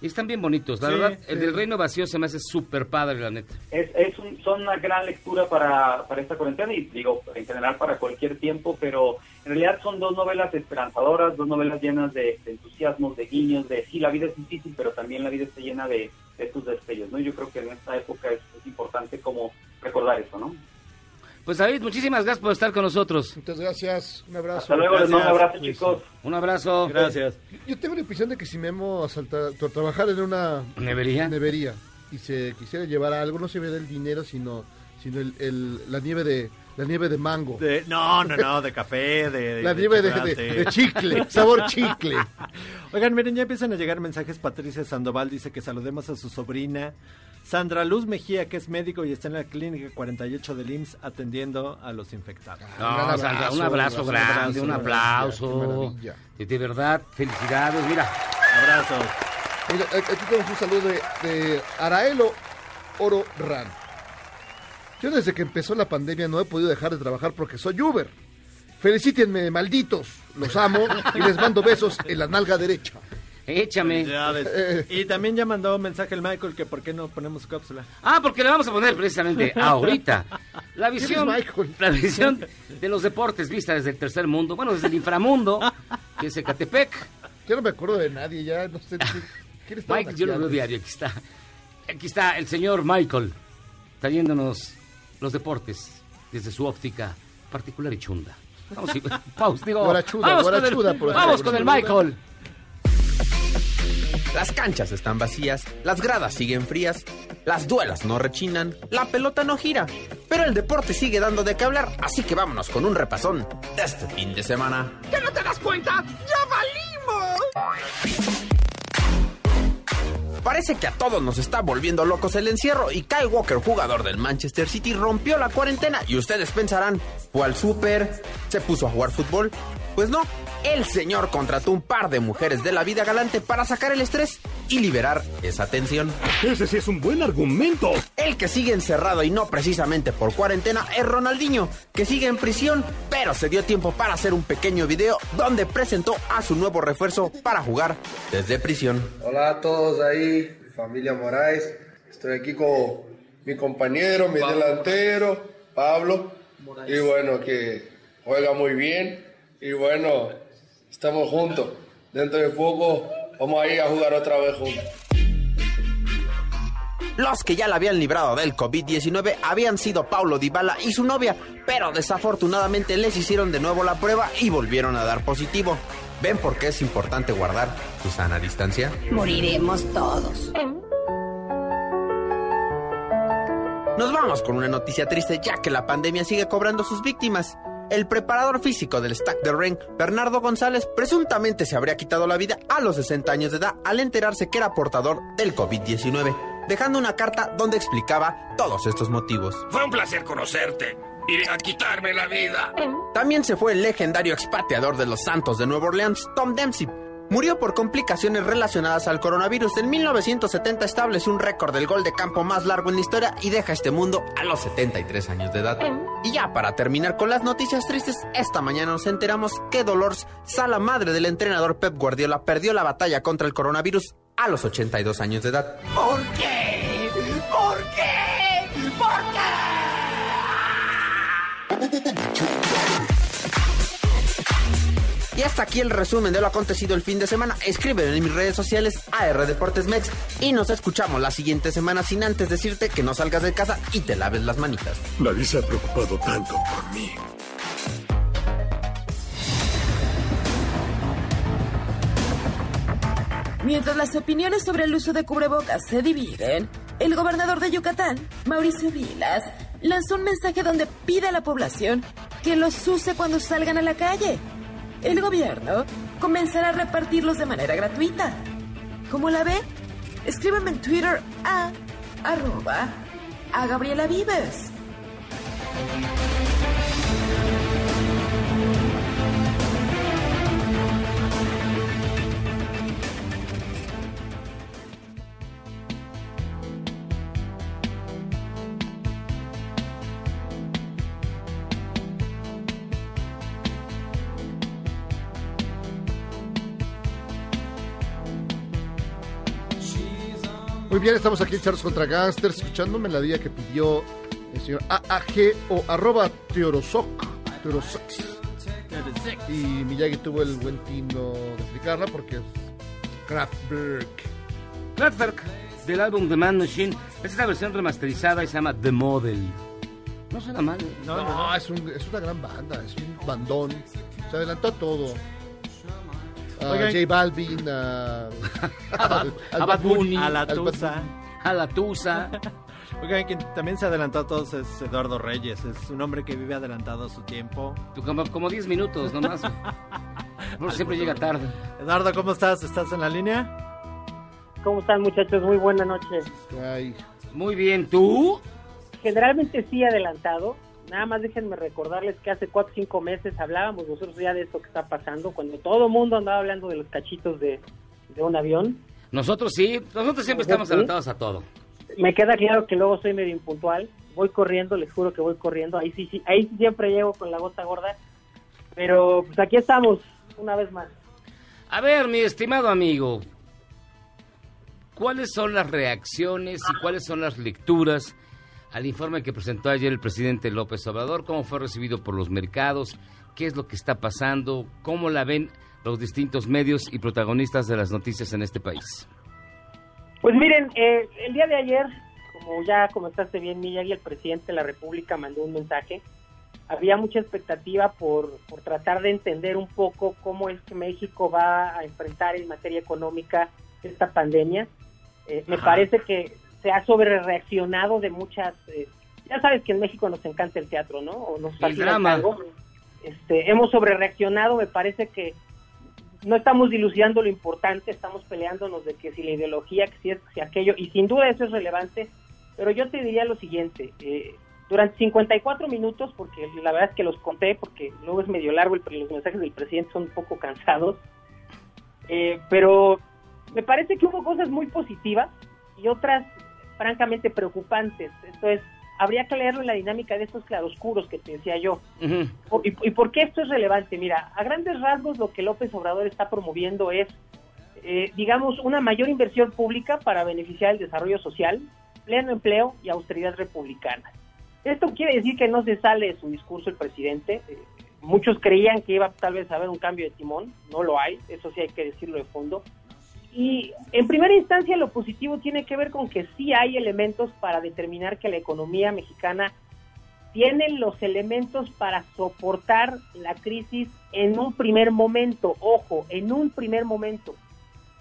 Speaker 3: Y están bien bonitos, la
Speaker 13: Sí,
Speaker 3: verdad. El del Reino Vacío se me hace súper padre, la neta.
Speaker 13: Es, es un- son una gran lectura para, para esta cuarentena y digo, en general para cualquier tiempo, pero en realidad son dos novelas esperanzadoras, dos novelas llenas de, de entusiasmos, de guiños, de sí, la vida es difícil, pero también la vida está llena de, de estos destellos, ¿no? Yo creo que en esta época es, es importante como recordar eso, ¿no?
Speaker 3: Pues David, muchísimas gracias por estar con nosotros.
Speaker 4: Muchas gracias, un abrazo.
Speaker 13: Hasta luego, les mando un abrazo, chicos.
Speaker 3: Un abrazo.
Speaker 4: Yo tengo la impresión de que si Memo asalta, tra- trabajar en una
Speaker 3: ¿Nevería?
Speaker 4: nevería y se quisiera llevar algo, no se ve del dinero, sino, sino el, el- la nieve de la nieve de mango.
Speaker 5: De- no, no, no, de café, de.
Speaker 4: La nieve de-
Speaker 5: chocolate.
Speaker 4: de- de chicle, sabor chicle. [LAUGHS]
Speaker 5: Oigan, miren, ya empiezan a llegar mensajes. Patricia Sandoval dice que saludemos a su sobrina. Sandra Luz Mejía, que es médico y está en la clínica 48 del IMSS atendiendo a los infectados.
Speaker 3: No, Sandra, un abrazo grande, un aplauso. De, verdad, felicidades. Mira,
Speaker 5: Abrazos.
Speaker 4: Mira, aquí tenemos un saludo de, de Araelo Oro Ran. Yo desde que empezó la pandemia no he podido dejar de trabajar porque soy Uber. Felicítenme, malditos. Los amo y les mando besos en la nalga derecha.
Speaker 3: Échame. [LAUGHS]
Speaker 5: Y también ya mandó un mensaje el Michael que por qué no ponemos su cápsula.
Speaker 3: Ah, porque le vamos a poner precisamente [LAUGHS] ahorita la visión,
Speaker 4: ¿Quién es Michael?
Speaker 3: la visión de los deportes vista desde el tercer mundo, bueno, desde el inframundo, que es Ecatepec.
Speaker 4: Yo no me acuerdo de nadie, ya no sé. ¿Quién estaba
Speaker 3: Mike, yo lo veo diario, aquí está. Aquí está el señor Michael, trayéndonos los deportes desde su óptica particular y chunda. Vamos, y- [LAUGHS] digo,
Speaker 14: Guarachuda,
Speaker 3: vamos,
Speaker 14: guarachuda,
Speaker 3: con el, vamos con el Michael.
Speaker 14: Las canchas están vacías, las gradas siguen frías, las duelas no rechinan, la pelota no gira, pero el deporte sigue dando de qué hablar, así que vámonos con un repasón de este fin de semana.
Speaker 1: ¿Que no te das cuenta? ¡Ya valimos!
Speaker 14: Parece que a todos nos está volviendo locos el encierro y Kyle Walker, jugador del Manchester City, rompió la cuarentena y ustedes pensarán, ¿fue al súper? ¿Se puso a jugar fútbol? Pues no, el señor contrató un par de mujeres de la vida galante para sacar el estrés y liberar esa tensión. Ese sí es un buen argumento. El que sigue encerrado y no precisamente por cuarentena es Ronaldinho, que sigue en prisión, pero se dio tiempo para hacer un pequeño video donde presentó a su nuevo refuerzo para jugar desde prisión.
Speaker 15: Hola a todos ahí, mi familia Moraes. Estoy aquí con mi compañero, mi delantero, Pablo. Y bueno, que juega muy bien. Y bueno, estamos juntos. Dentro de poco vamos a ir a jugar otra vez juntos.
Speaker 14: Los que ya la habían librado del COVID-19 habían sido Paulo Dybala y su novia, pero desafortunadamente les hicieron de nuevo la prueba y volvieron a dar positivo. ¿Ven por qué es importante guardar su sana distancia?
Speaker 16: Moriremos todos.
Speaker 14: Nos vamos con una noticia triste ya que la pandemia sigue cobrando sus víctimas. El preparador físico del Stack de Ring, Bernardo González, presuntamente se habría quitado la vida a los 60 años de edad al enterarse que era portador del COVID-19, dejando una carta donde explicaba todos estos motivos.
Speaker 1: Fue un placer conocerte. Iré a quitarme la vida.
Speaker 14: También se fue el legendario expatriador de los Santos de Nueva Orleans, Tom Dempsey. Murió por complicaciones relacionadas al coronavirus. En 1970 estableció un récord del gol de campo más largo en la historia y deja este mundo a los 73 años de edad. Y ya para terminar con las noticias tristes, esta mañana nos enteramos que Dolores, Sala madre del entrenador Pep Guardiola, perdió la batalla contra el coronavirus a los 82 años de edad.
Speaker 1: ¿Por qué? ¿Por qué? ¿Por
Speaker 14: Y hasta aquí el resumen de lo acontecido el fin de semana. Escríbeme en mis redes sociales AR Deportes Mex y nos escuchamos la siguiente semana sin antes decirte que no salgas de casa y te laves las manitas.
Speaker 1: Nadie se ha preocupado tanto por mí.
Speaker 9: Mientras las opiniones sobre el uso de cubrebocas se dividen, el gobernador de Yucatán, Mauricio Vilas, lanzó un mensaje donde pide a la población que los use cuando salgan a la calle. El gobierno comenzará a repartirlos de manera gratuita. ¿Cómo la ve? Escríbeme en Twitter a arroba a Gabriela Vives.
Speaker 4: Muy bien, estamos aquí en Charles contra Gangsters, escuchando melodía que pidió el señor AAG o arroba Teorosoc. Teorosoc. Y Miyagi tuvo el buen tino de explicarla porque es Kraftwerk.
Speaker 3: Kraftwerk, del álbum The Man Machine. Es una versión remasterizada y se llama The Model. No suena mal. ¿eh?
Speaker 4: No, Es, un- es una gran banda, es un bandón. Se adelantó a todo. A
Speaker 5: Oigan.
Speaker 4: J Balvin, [LAUGHS] a, al- al
Speaker 3: a Bad Bunny,
Speaker 5: A la Tusa.
Speaker 3: A la Tusa.
Speaker 5: Oigan, quien también se adelantó a todos es Eduardo Reyes. Es un hombre que vive adelantado a su tiempo.
Speaker 3: Tú como, como 10 minutos nomás. [LAUGHS] Porque siempre llega tarde.
Speaker 5: Eduardo, ¿cómo estás? ¿Estás en la línea?
Speaker 17: ¿Cómo están muchachos? Muy buena noche.
Speaker 3: Muy bien, ¿tú?
Speaker 17: Generalmente sí adelantado. Nada más déjenme recordarles que hace 4 o 5 meses hablábamos nosotros ya de esto que está pasando, cuando todo el mundo andaba hablando de los cachitos de, de un avión.
Speaker 3: Nosotros sí, nosotros siempre estamos
Speaker 17: ¿Sí?
Speaker 3: adelantados a todo.
Speaker 17: Me queda claro que luego soy medio impuntual. Voy corriendo, les juro que voy corriendo. Ahí sí, sí, ahí sí siempre llego con la gota gorda. Pero pues aquí estamos, una vez más.
Speaker 3: A ver, mi estimado amigo, ¿cuáles son las reacciones y cuáles son las lecturas al informe que presentó ayer el presidente López Obrador? ¿Cómo fue recibido por los mercados? ¿Qué es lo que está pasando? ¿Cómo la ven los distintos medios y protagonistas de las noticias en este país?
Speaker 17: Pues miren, eh, el día de ayer, como ya comentaste bien, Miyagi, el presidente de la República mandó un mensaje. Había mucha expectativa por, por tratar de entender un poco cómo es que México va a enfrentar en materia económica esta pandemia. Eh, me parece que se ha sobre reaccionado de muchas... eh, ya sabes que en México nos encanta el teatro, ¿no? O nos el
Speaker 3: drama.
Speaker 17: tango. Este, hemos sobre reaccionado, me parece que no estamos dilucidando lo importante, estamos peleándonos de que si la ideología, que si es, que si aquello, y sin duda eso es relevante, pero yo te diría lo siguiente, eh, durante 54 minutos, porque la verdad es que los conté, porque luego es medio largo, el, los mensajes del presidente son un poco cansados, eh, pero me parece que hubo cosas muy positivas y otras francamente preocupantes, esto es, habría que leerlo en la dinámica de estos claroscuros que te decía yo. ¿Y, ¿Y por qué esto es relevante? Mira, a grandes rasgos lo que López Obrador está promoviendo es, eh, digamos, una mayor inversión pública para beneficiar el desarrollo social, pleno empleo y austeridad republicana. Esto quiere decir que no se sale de su discurso el presidente. eh, muchos creían que iba tal vez a haber un cambio de timón, no lo hay, eso sí hay que decirlo de fondo. Y en primera instancia lo positivo tiene que ver con que sí hay elementos para determinar que la economía mexicana tiene los elementos para soportar la crisis en un primer momento. Ojo, en un primer momento.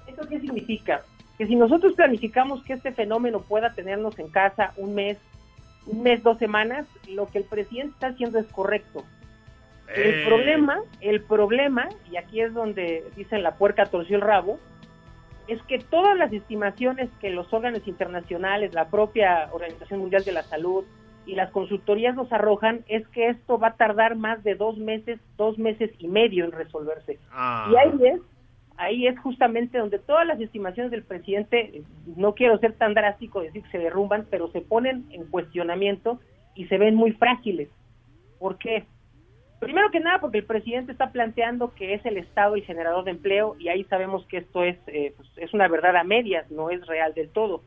Speaker 17: ¿Eso qué significa? Que si nosotros planificamos que este fenómeno pueda tenernos en casa un mes, un mes, dos semanas, lo que el presidente está haciendo es correcto. El
Speaker 18: Eh.
Speaker 17: problema, el problema, y aquí es donde dicen la puerca torció el rabo, es que todas las estimaciones que los órganos internacionales, la propia Organización Mundial de la Salud y las consultorías nos arrojan es que esto va a tardar más de dos meses, dos meses y medio en resolverse.
Speaker 5: Ah.
Speaker 17: Y ahí es, ahí es justamente donde todas las estimaciones del presidente, no quiero ser tan drástico decir que se derrumban, pero se ponen en cuestionamiento y se ven muy frágiles. ¿Por qué? Primero que nada, porque el presidente está planteando que es el Estado el generador de empleo y ahí sabemos que esto es, eh, pues, es una verdad a medias, no es real del todo.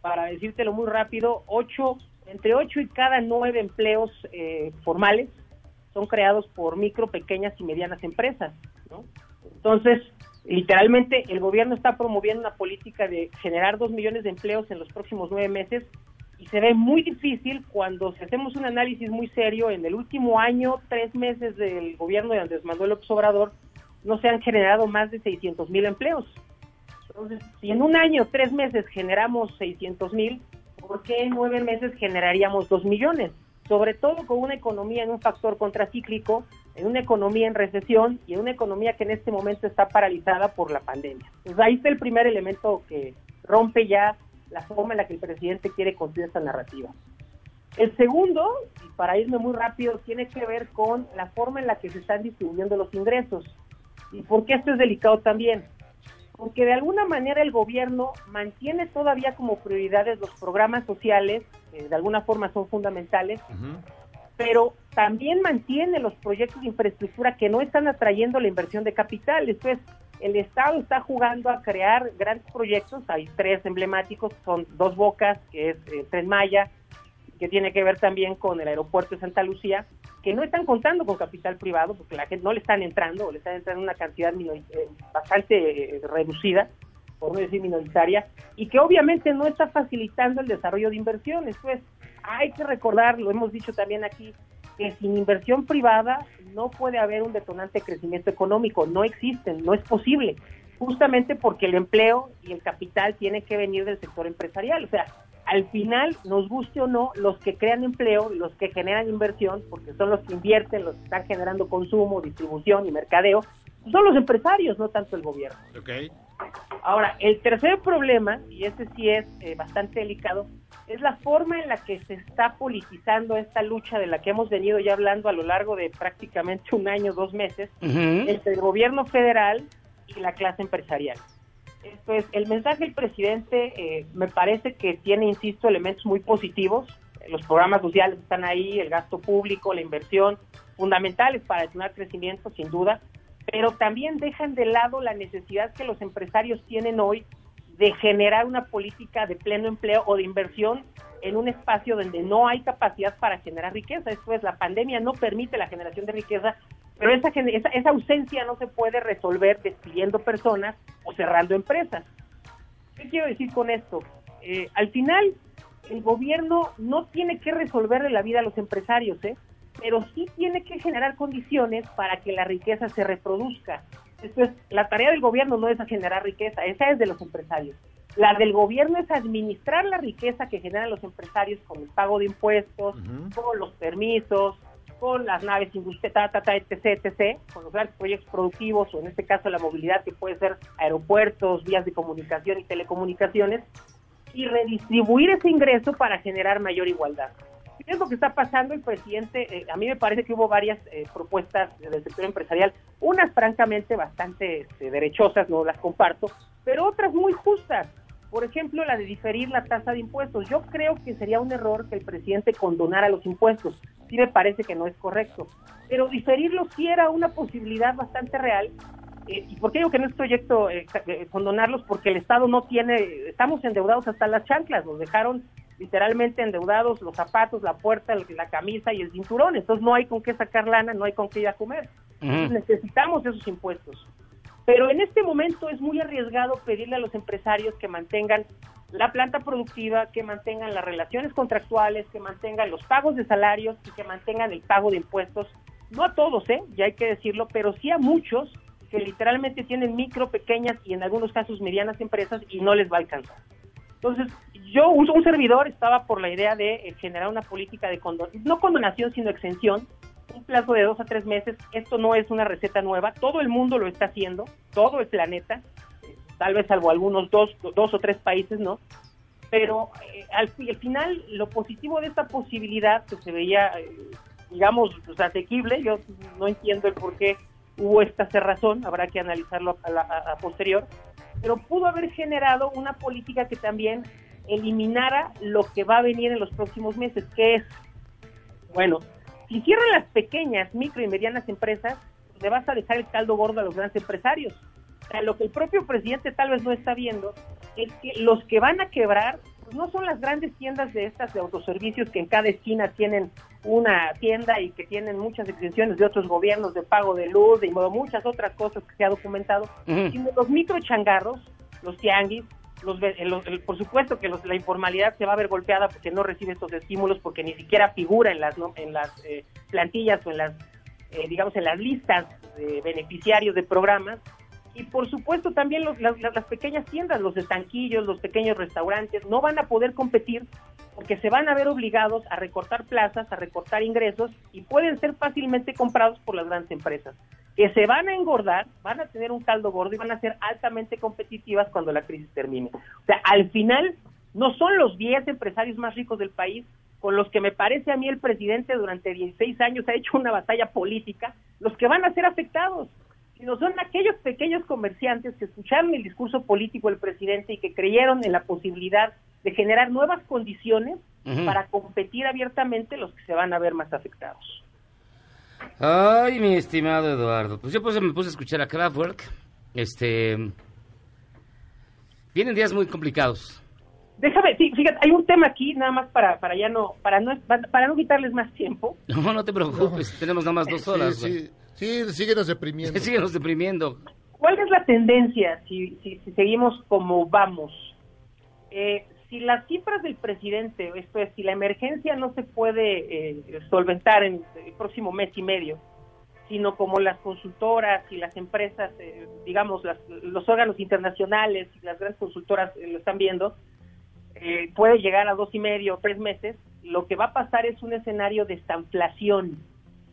Speaker 17: Para decírtelo muy rápido, ocho, entre 8 y cada 9 empleos eh, formales son creados por micro, pequeñas y medianas empresas. ¿no? Entonces, literalmente, el gobierno está promoviendo una política de generar 2 millones de empleos en los próximos nueve meses y se ve muy difícil cuando hacemos un análisis muy serio en el último año, tres meses del gobierno de Andrés Manuel López Obrador, no se han generado más de 600 mil empleos. Entonces, si en un año, tres meses generamos 600 mil, ¿por qué en nueve meses generaríamos 2 millones? Sobre todo con una economía en un factor contracíclico, en una economía en recesión y en una economía que en este momento está paralizada por la pandemia. Pues ahí está el primer elemento que rompe ya la forma en la que el presidente quiere construir esta narrativa. El segundo, y para irme muy rápido, tiene que ver con la forma en la que se están distribuyendo los ingresos. ¿Y por qué esto es delicado también? Porque de alguna manera el gobierno mantiene todavía como prioridades los programas sociales, que de alguna forma son fundamentales, pero también mantiene los proyectos de infraestructura que no están atrayendo la inversión de capital. Esto es, el Estado está jugando a crear grandes proyectos, hay tres emblemáticos, son Dos Bocas, que es eh, Tren Maya, que tiene que ver también con el aeropuerto de Santa Lucía, que no están contando con capital privado, porque la gente no le están entrando, o le están entrando una cantidad eh, bastante eh, reducida, por no decir minoritaria, y que obviamente no está facilitando el desarrollo de inversiones. Pues hay que recordar, lo hemos dicho también aquí, que sin inversión privada no puede haber un detonante de crecimiento económico, no existen, no es posible, justamente porque el empleo y el capital tiene que venir del sector empresarial, o sea, al final, nos guste o no, los que crean empleo, los que generan inversión, porque son los que invierten, los que están generando consumo, distribución y mercadeo, son los empresarios, no tanto el gobierno. Ahora, el tercer problema, y ese sí es eh, bastante delicado, es la forma en la que se está politizando esta lucha de la que hemos venido ya hablando a lo largo de prácticamente un año, dos meses, entre el gobierno federal y la clase empresarial. Esto es, el mensaje del presidente eh, me parece que tiene, insisto, elementos muy positivos. Los programas sociales están ahí, el gasto público, la inversión, fundamentales para detonar crecimiento, sin duda, pero también dejan de lado la necesidad que los empresarios tienen hoy de generar una política de pleno empleo o de inversión en un espacio donde no hay capacidad para generar riqueza. Esto es, la pandemia no permite la generación de riqueza, pero esa, esa, esa ausencia no se puede resolver despidiendo personas o cerrando empresas. ¿Qué quiero decir con esto? Eh, al final, el gobierno no tiene que resolverle la vida a los empresarios, ¿eh? pero sí tiene que generar condiciones para que la riqueza se reproduzca. Esto es, la tarea del gobierno no es a generar riqueza, esa es de los empresarios. La del gobierno es administrar la riqueza que generan los empresarios con el pago de impuestos, con los permisos, con las naves industriales, ta, ta, ta, etc, etc, con los grandes proyectos productivos o en este caso la movilidad que puede ser aeropuertos, vías de comunicación y telecomunicaciones y redistribuir ese ingreso para generar mayor igualdad. ¿Qué es lo que está pasando? El presidente, eh, a mí me parece que hubo varias eh, propuestas del sector empresarial, unas francamente bastante este, derechosas, no las comparto, pero otras muy justas. Por ejemplo, la de diferir la tasa de impuestos. Yo creo que sería un error que el presidente condonara los impuestos. Sí me parece que no es correcto. Pero diferirlo sí era una posibilidad bastante real. Eh, ¿Y por qué digo que no es proyecto eh, ca- eh, condonarlos? Porque el Estado no tiene, estamos endeudados hasta las chanclas, nos dejaron literalmente endeudados los zapatos, la puerta, la, camisa y el cinturón. Entonces no hay con qué sacar lana, no hay con qué ir a comer. Necesitamos esos impuestos. Pero en este momento es muy arriesgado pedirle a los empresarios que mantengan la planta productiva, que mantengan las relaciones contractuales, que mantengan los pagos de salarios y que mantengan el pago de impuestos. No a todos, ¿eh? ya hay que decirlo, pero sí a muchos que literalmente tienen micro, pequeñas y en algunos casos medianas empresas y no les va a alcanzar. Entonces, yo, un, un servidor, estaba por la idea de eh, generar una política de condon no condonación, sino exención, un plazo de dos a tres meses. Esto no es una receta nueva, todo el mundo lo está haciendo, todo el planeta, eh, tal vez salvo algunos dos, dos o tres países, ¿no? Pero eh, al final, lo positivo de esta posibilidad que se veía, eh, digamos, pues, asequible, yo no entiendo el por qué hubo esta cerrazón, habrá que analizarlo a, la- a- a posterior, pero pudo haber generado una política que también eliminara lo que va a venir en los próximos meses, que es, bueno, si cierran las pequeñas, micro y medianas empresas, le vas a dejar el caldo gordo a los grandes empresarios. O sea, lo que el propio presidente tal vez no está viendo es que los que van a quebrar pues, no son las grandes tiendas de estas de autoservicios que en cada esquina tienen una tienda y que tienen muchas extensiones de otros gobiernos de pago de luz, de muchas otras cosas que se ha documentado, sino los micro changarros, los tianguis, los, el- por supuesto que los- la informalidad se va a ver golpeada porque no recibe estos estímulos, porque ni siquiera figura en las, ¿no? en las eh, plantillas o en las, eh, digamos, en las listas de beneficiarios de programas. Y por supuesto también los- las pequeñas tiendas, los estanquillos, los pequeños restaurantes, no van a poder competir porque se van a ver obligados a recortar plazas, a recortar ingresos y pueden ser fácilmente comprados por las grandes empresas, que se van a engordar, van a tener un caldo gordo y van a ser altamente competitivas cuando la crisis termine. O sea, al final no son los 10 empresarios más ricos del país con los que me parece a mí el presidente durante 16 años ha hecho una batalla política, los que van a ser afectados sino son aquellos pequeños comerciantes que escucharon el discurso político del presidente y que creyeron en la posibilidad de generar nuevas condiciones para competir abiertamente los que se van a ver más afectados.
Speaker 3: Ay, mi estimado Eduardo. Pues yo pues me puse a escuchar a Kraftwerk Este. Vienen días muy complicados.
Speaker 17: Déjame, sí, fíjate, hay un tema aquí, nada más para, para ya no, para no, para no quitarles más tiempo. [LAUGHS]
Speaker 3: No, no te preocupes, tenemos nada más dos horas.
Speaker 4: Sí, sí, sí, síguenos deprimiendo. [LAUGHS]
Speaker 3: síguenos deprimiendo.
Speaker 17: ¿Cuál es la tendencia si, si, si seguimos como vamos? Eh, si las cifras del presidente, esto es, si la emergencia no se puede eh, solventar en el próximo mes y medio, sino como las consultoras y las empresas, eh, digamos, las, los órganos internacionales y las grandes consultoras eh, lo están viendo, eh, puede llegar a dos y medio, tres meses, lo que va a pasar es un escenario de estanflación.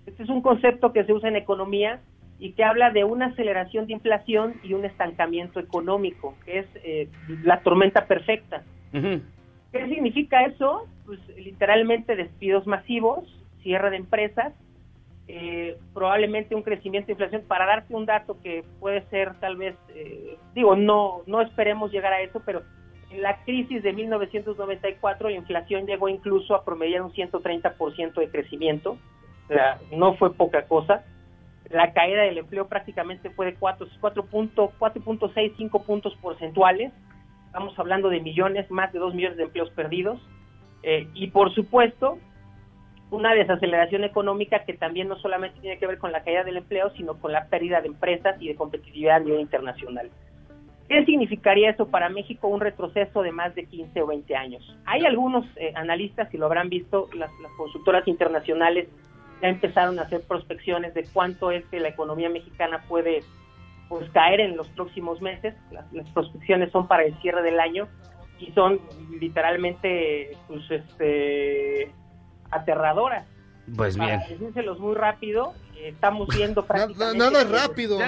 Speaker 17: Este es un concepto que se usa en economía y que habla de una aceleración de inflación y un estancamiento económico, que es eh, la tormenta perfecta. ¿Qué significa eso? Pues literalmente despidos masivos, cierre de empresas, eh, probablemente un crecimiento de inflación. Para darte un dato que puede ser tal vez, eh, digo, no, no esperemos llegar a eso, pero en la crisis de 1994 la inflación llegó incluso a promediar un 130% de crecimiento, sea, no fue poca cosa. La caída del empleo prácticamente fue de 4.6, 5 puntos porcentuales. Estamos hablando de millones, más de 2 millones de empleos perdidos. Eh, y por supuesto, una desaceleración económica que también no solamente tiene que ver con la caída del empleo, sino con la pérdida de empresas y de competitividad a nivel internacional. ¿Qué significaría eso para México? Un retroceso de más de 15 o 20 años. Hay algunos eh, analistas, y lo habrán visto, las, las, consultoras internacionales ya empezaron a hacer prospecciones de cuánto es que la economía mexicana puede pues, caer en los próximos meses. Las, las prospecciones son para el cierre del año y son literalmente pues, este, aterradoras.
Speaker 3: Pues bien.
Speaker 17: Para decírselos muy rápido, estamos [LAUGHS] viendo prácticamente...
Speaker 4: Nada, nada rápido.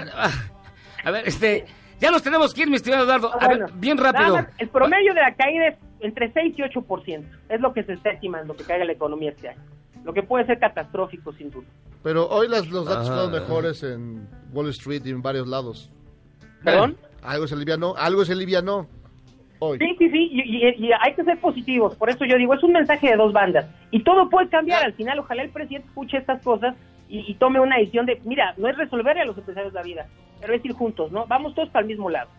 Speaker 4: [LAUGHS]
Speaker 3: A ver, este... Ya nos tenemos que ir, mi estimado Eduardo. A ver, bien rápido.
Speaker 17: Más, el promedio de la caída es entre 6 y 8%. Es lo que se está estimando que caiga la economía este año. Lo que puede ser catastrófico, sin duda.
Speaker 4: Pero hoy las, los datos ah. fueron mejores en Wall Street y en varios lados.
Speaker 17: ¿Perdón?
Speaker 4: Algo se alivianó, algo se alivianó hoy.
Speaker 17: Sí, sí, sí, y, y, y, hay que ser positivos. Por eso yo digo, es un mensaje de dos bandas. Y todo puede cambiar. Al final, ojalá el presidente escuche estas cosas y, y, tome una decisión de, mira, no es resolver a los empresarios la vida, pero es ir juntos, ¿no? Vamos todos para el mismo lado.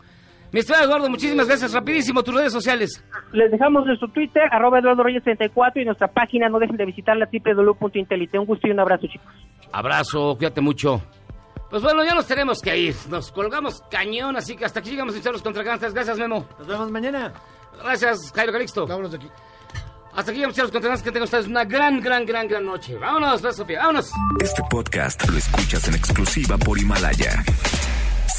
Speaker 3: Mi estimado Eduardo, muchísimas gracias. Rapidísimo, tus redes sociales.
Speaker 17: Les dejamos nuestro Twitter, arroba Eduardo Reyes 34 y nuestra página. No dejen de visitarla, www.intelite. Un gusto y un abrazo, chicos.
Speaker 3: Abrazo, cuídate mucho. Pues bueno, ya nos tenemos que ir. Nos colgamos cañón, así que hasta aquí llegamos a echar los contracantes. Gracias, Memo.
Speaker 5: Nos vemos mañana.
Speaker 3: Gracias, Jairo Calixto.
Speaker 4: Vámonos de aquí.
Speaker 3: Hasta aquí llegamos a echar los contracantes. Que tengan ustedes una gran, gran, gran, gran noche. Vámonos, gracias, Sofía. Vámonos.
Speaker 19: Este podcast lo escuchas en exclusiva por Himalaya.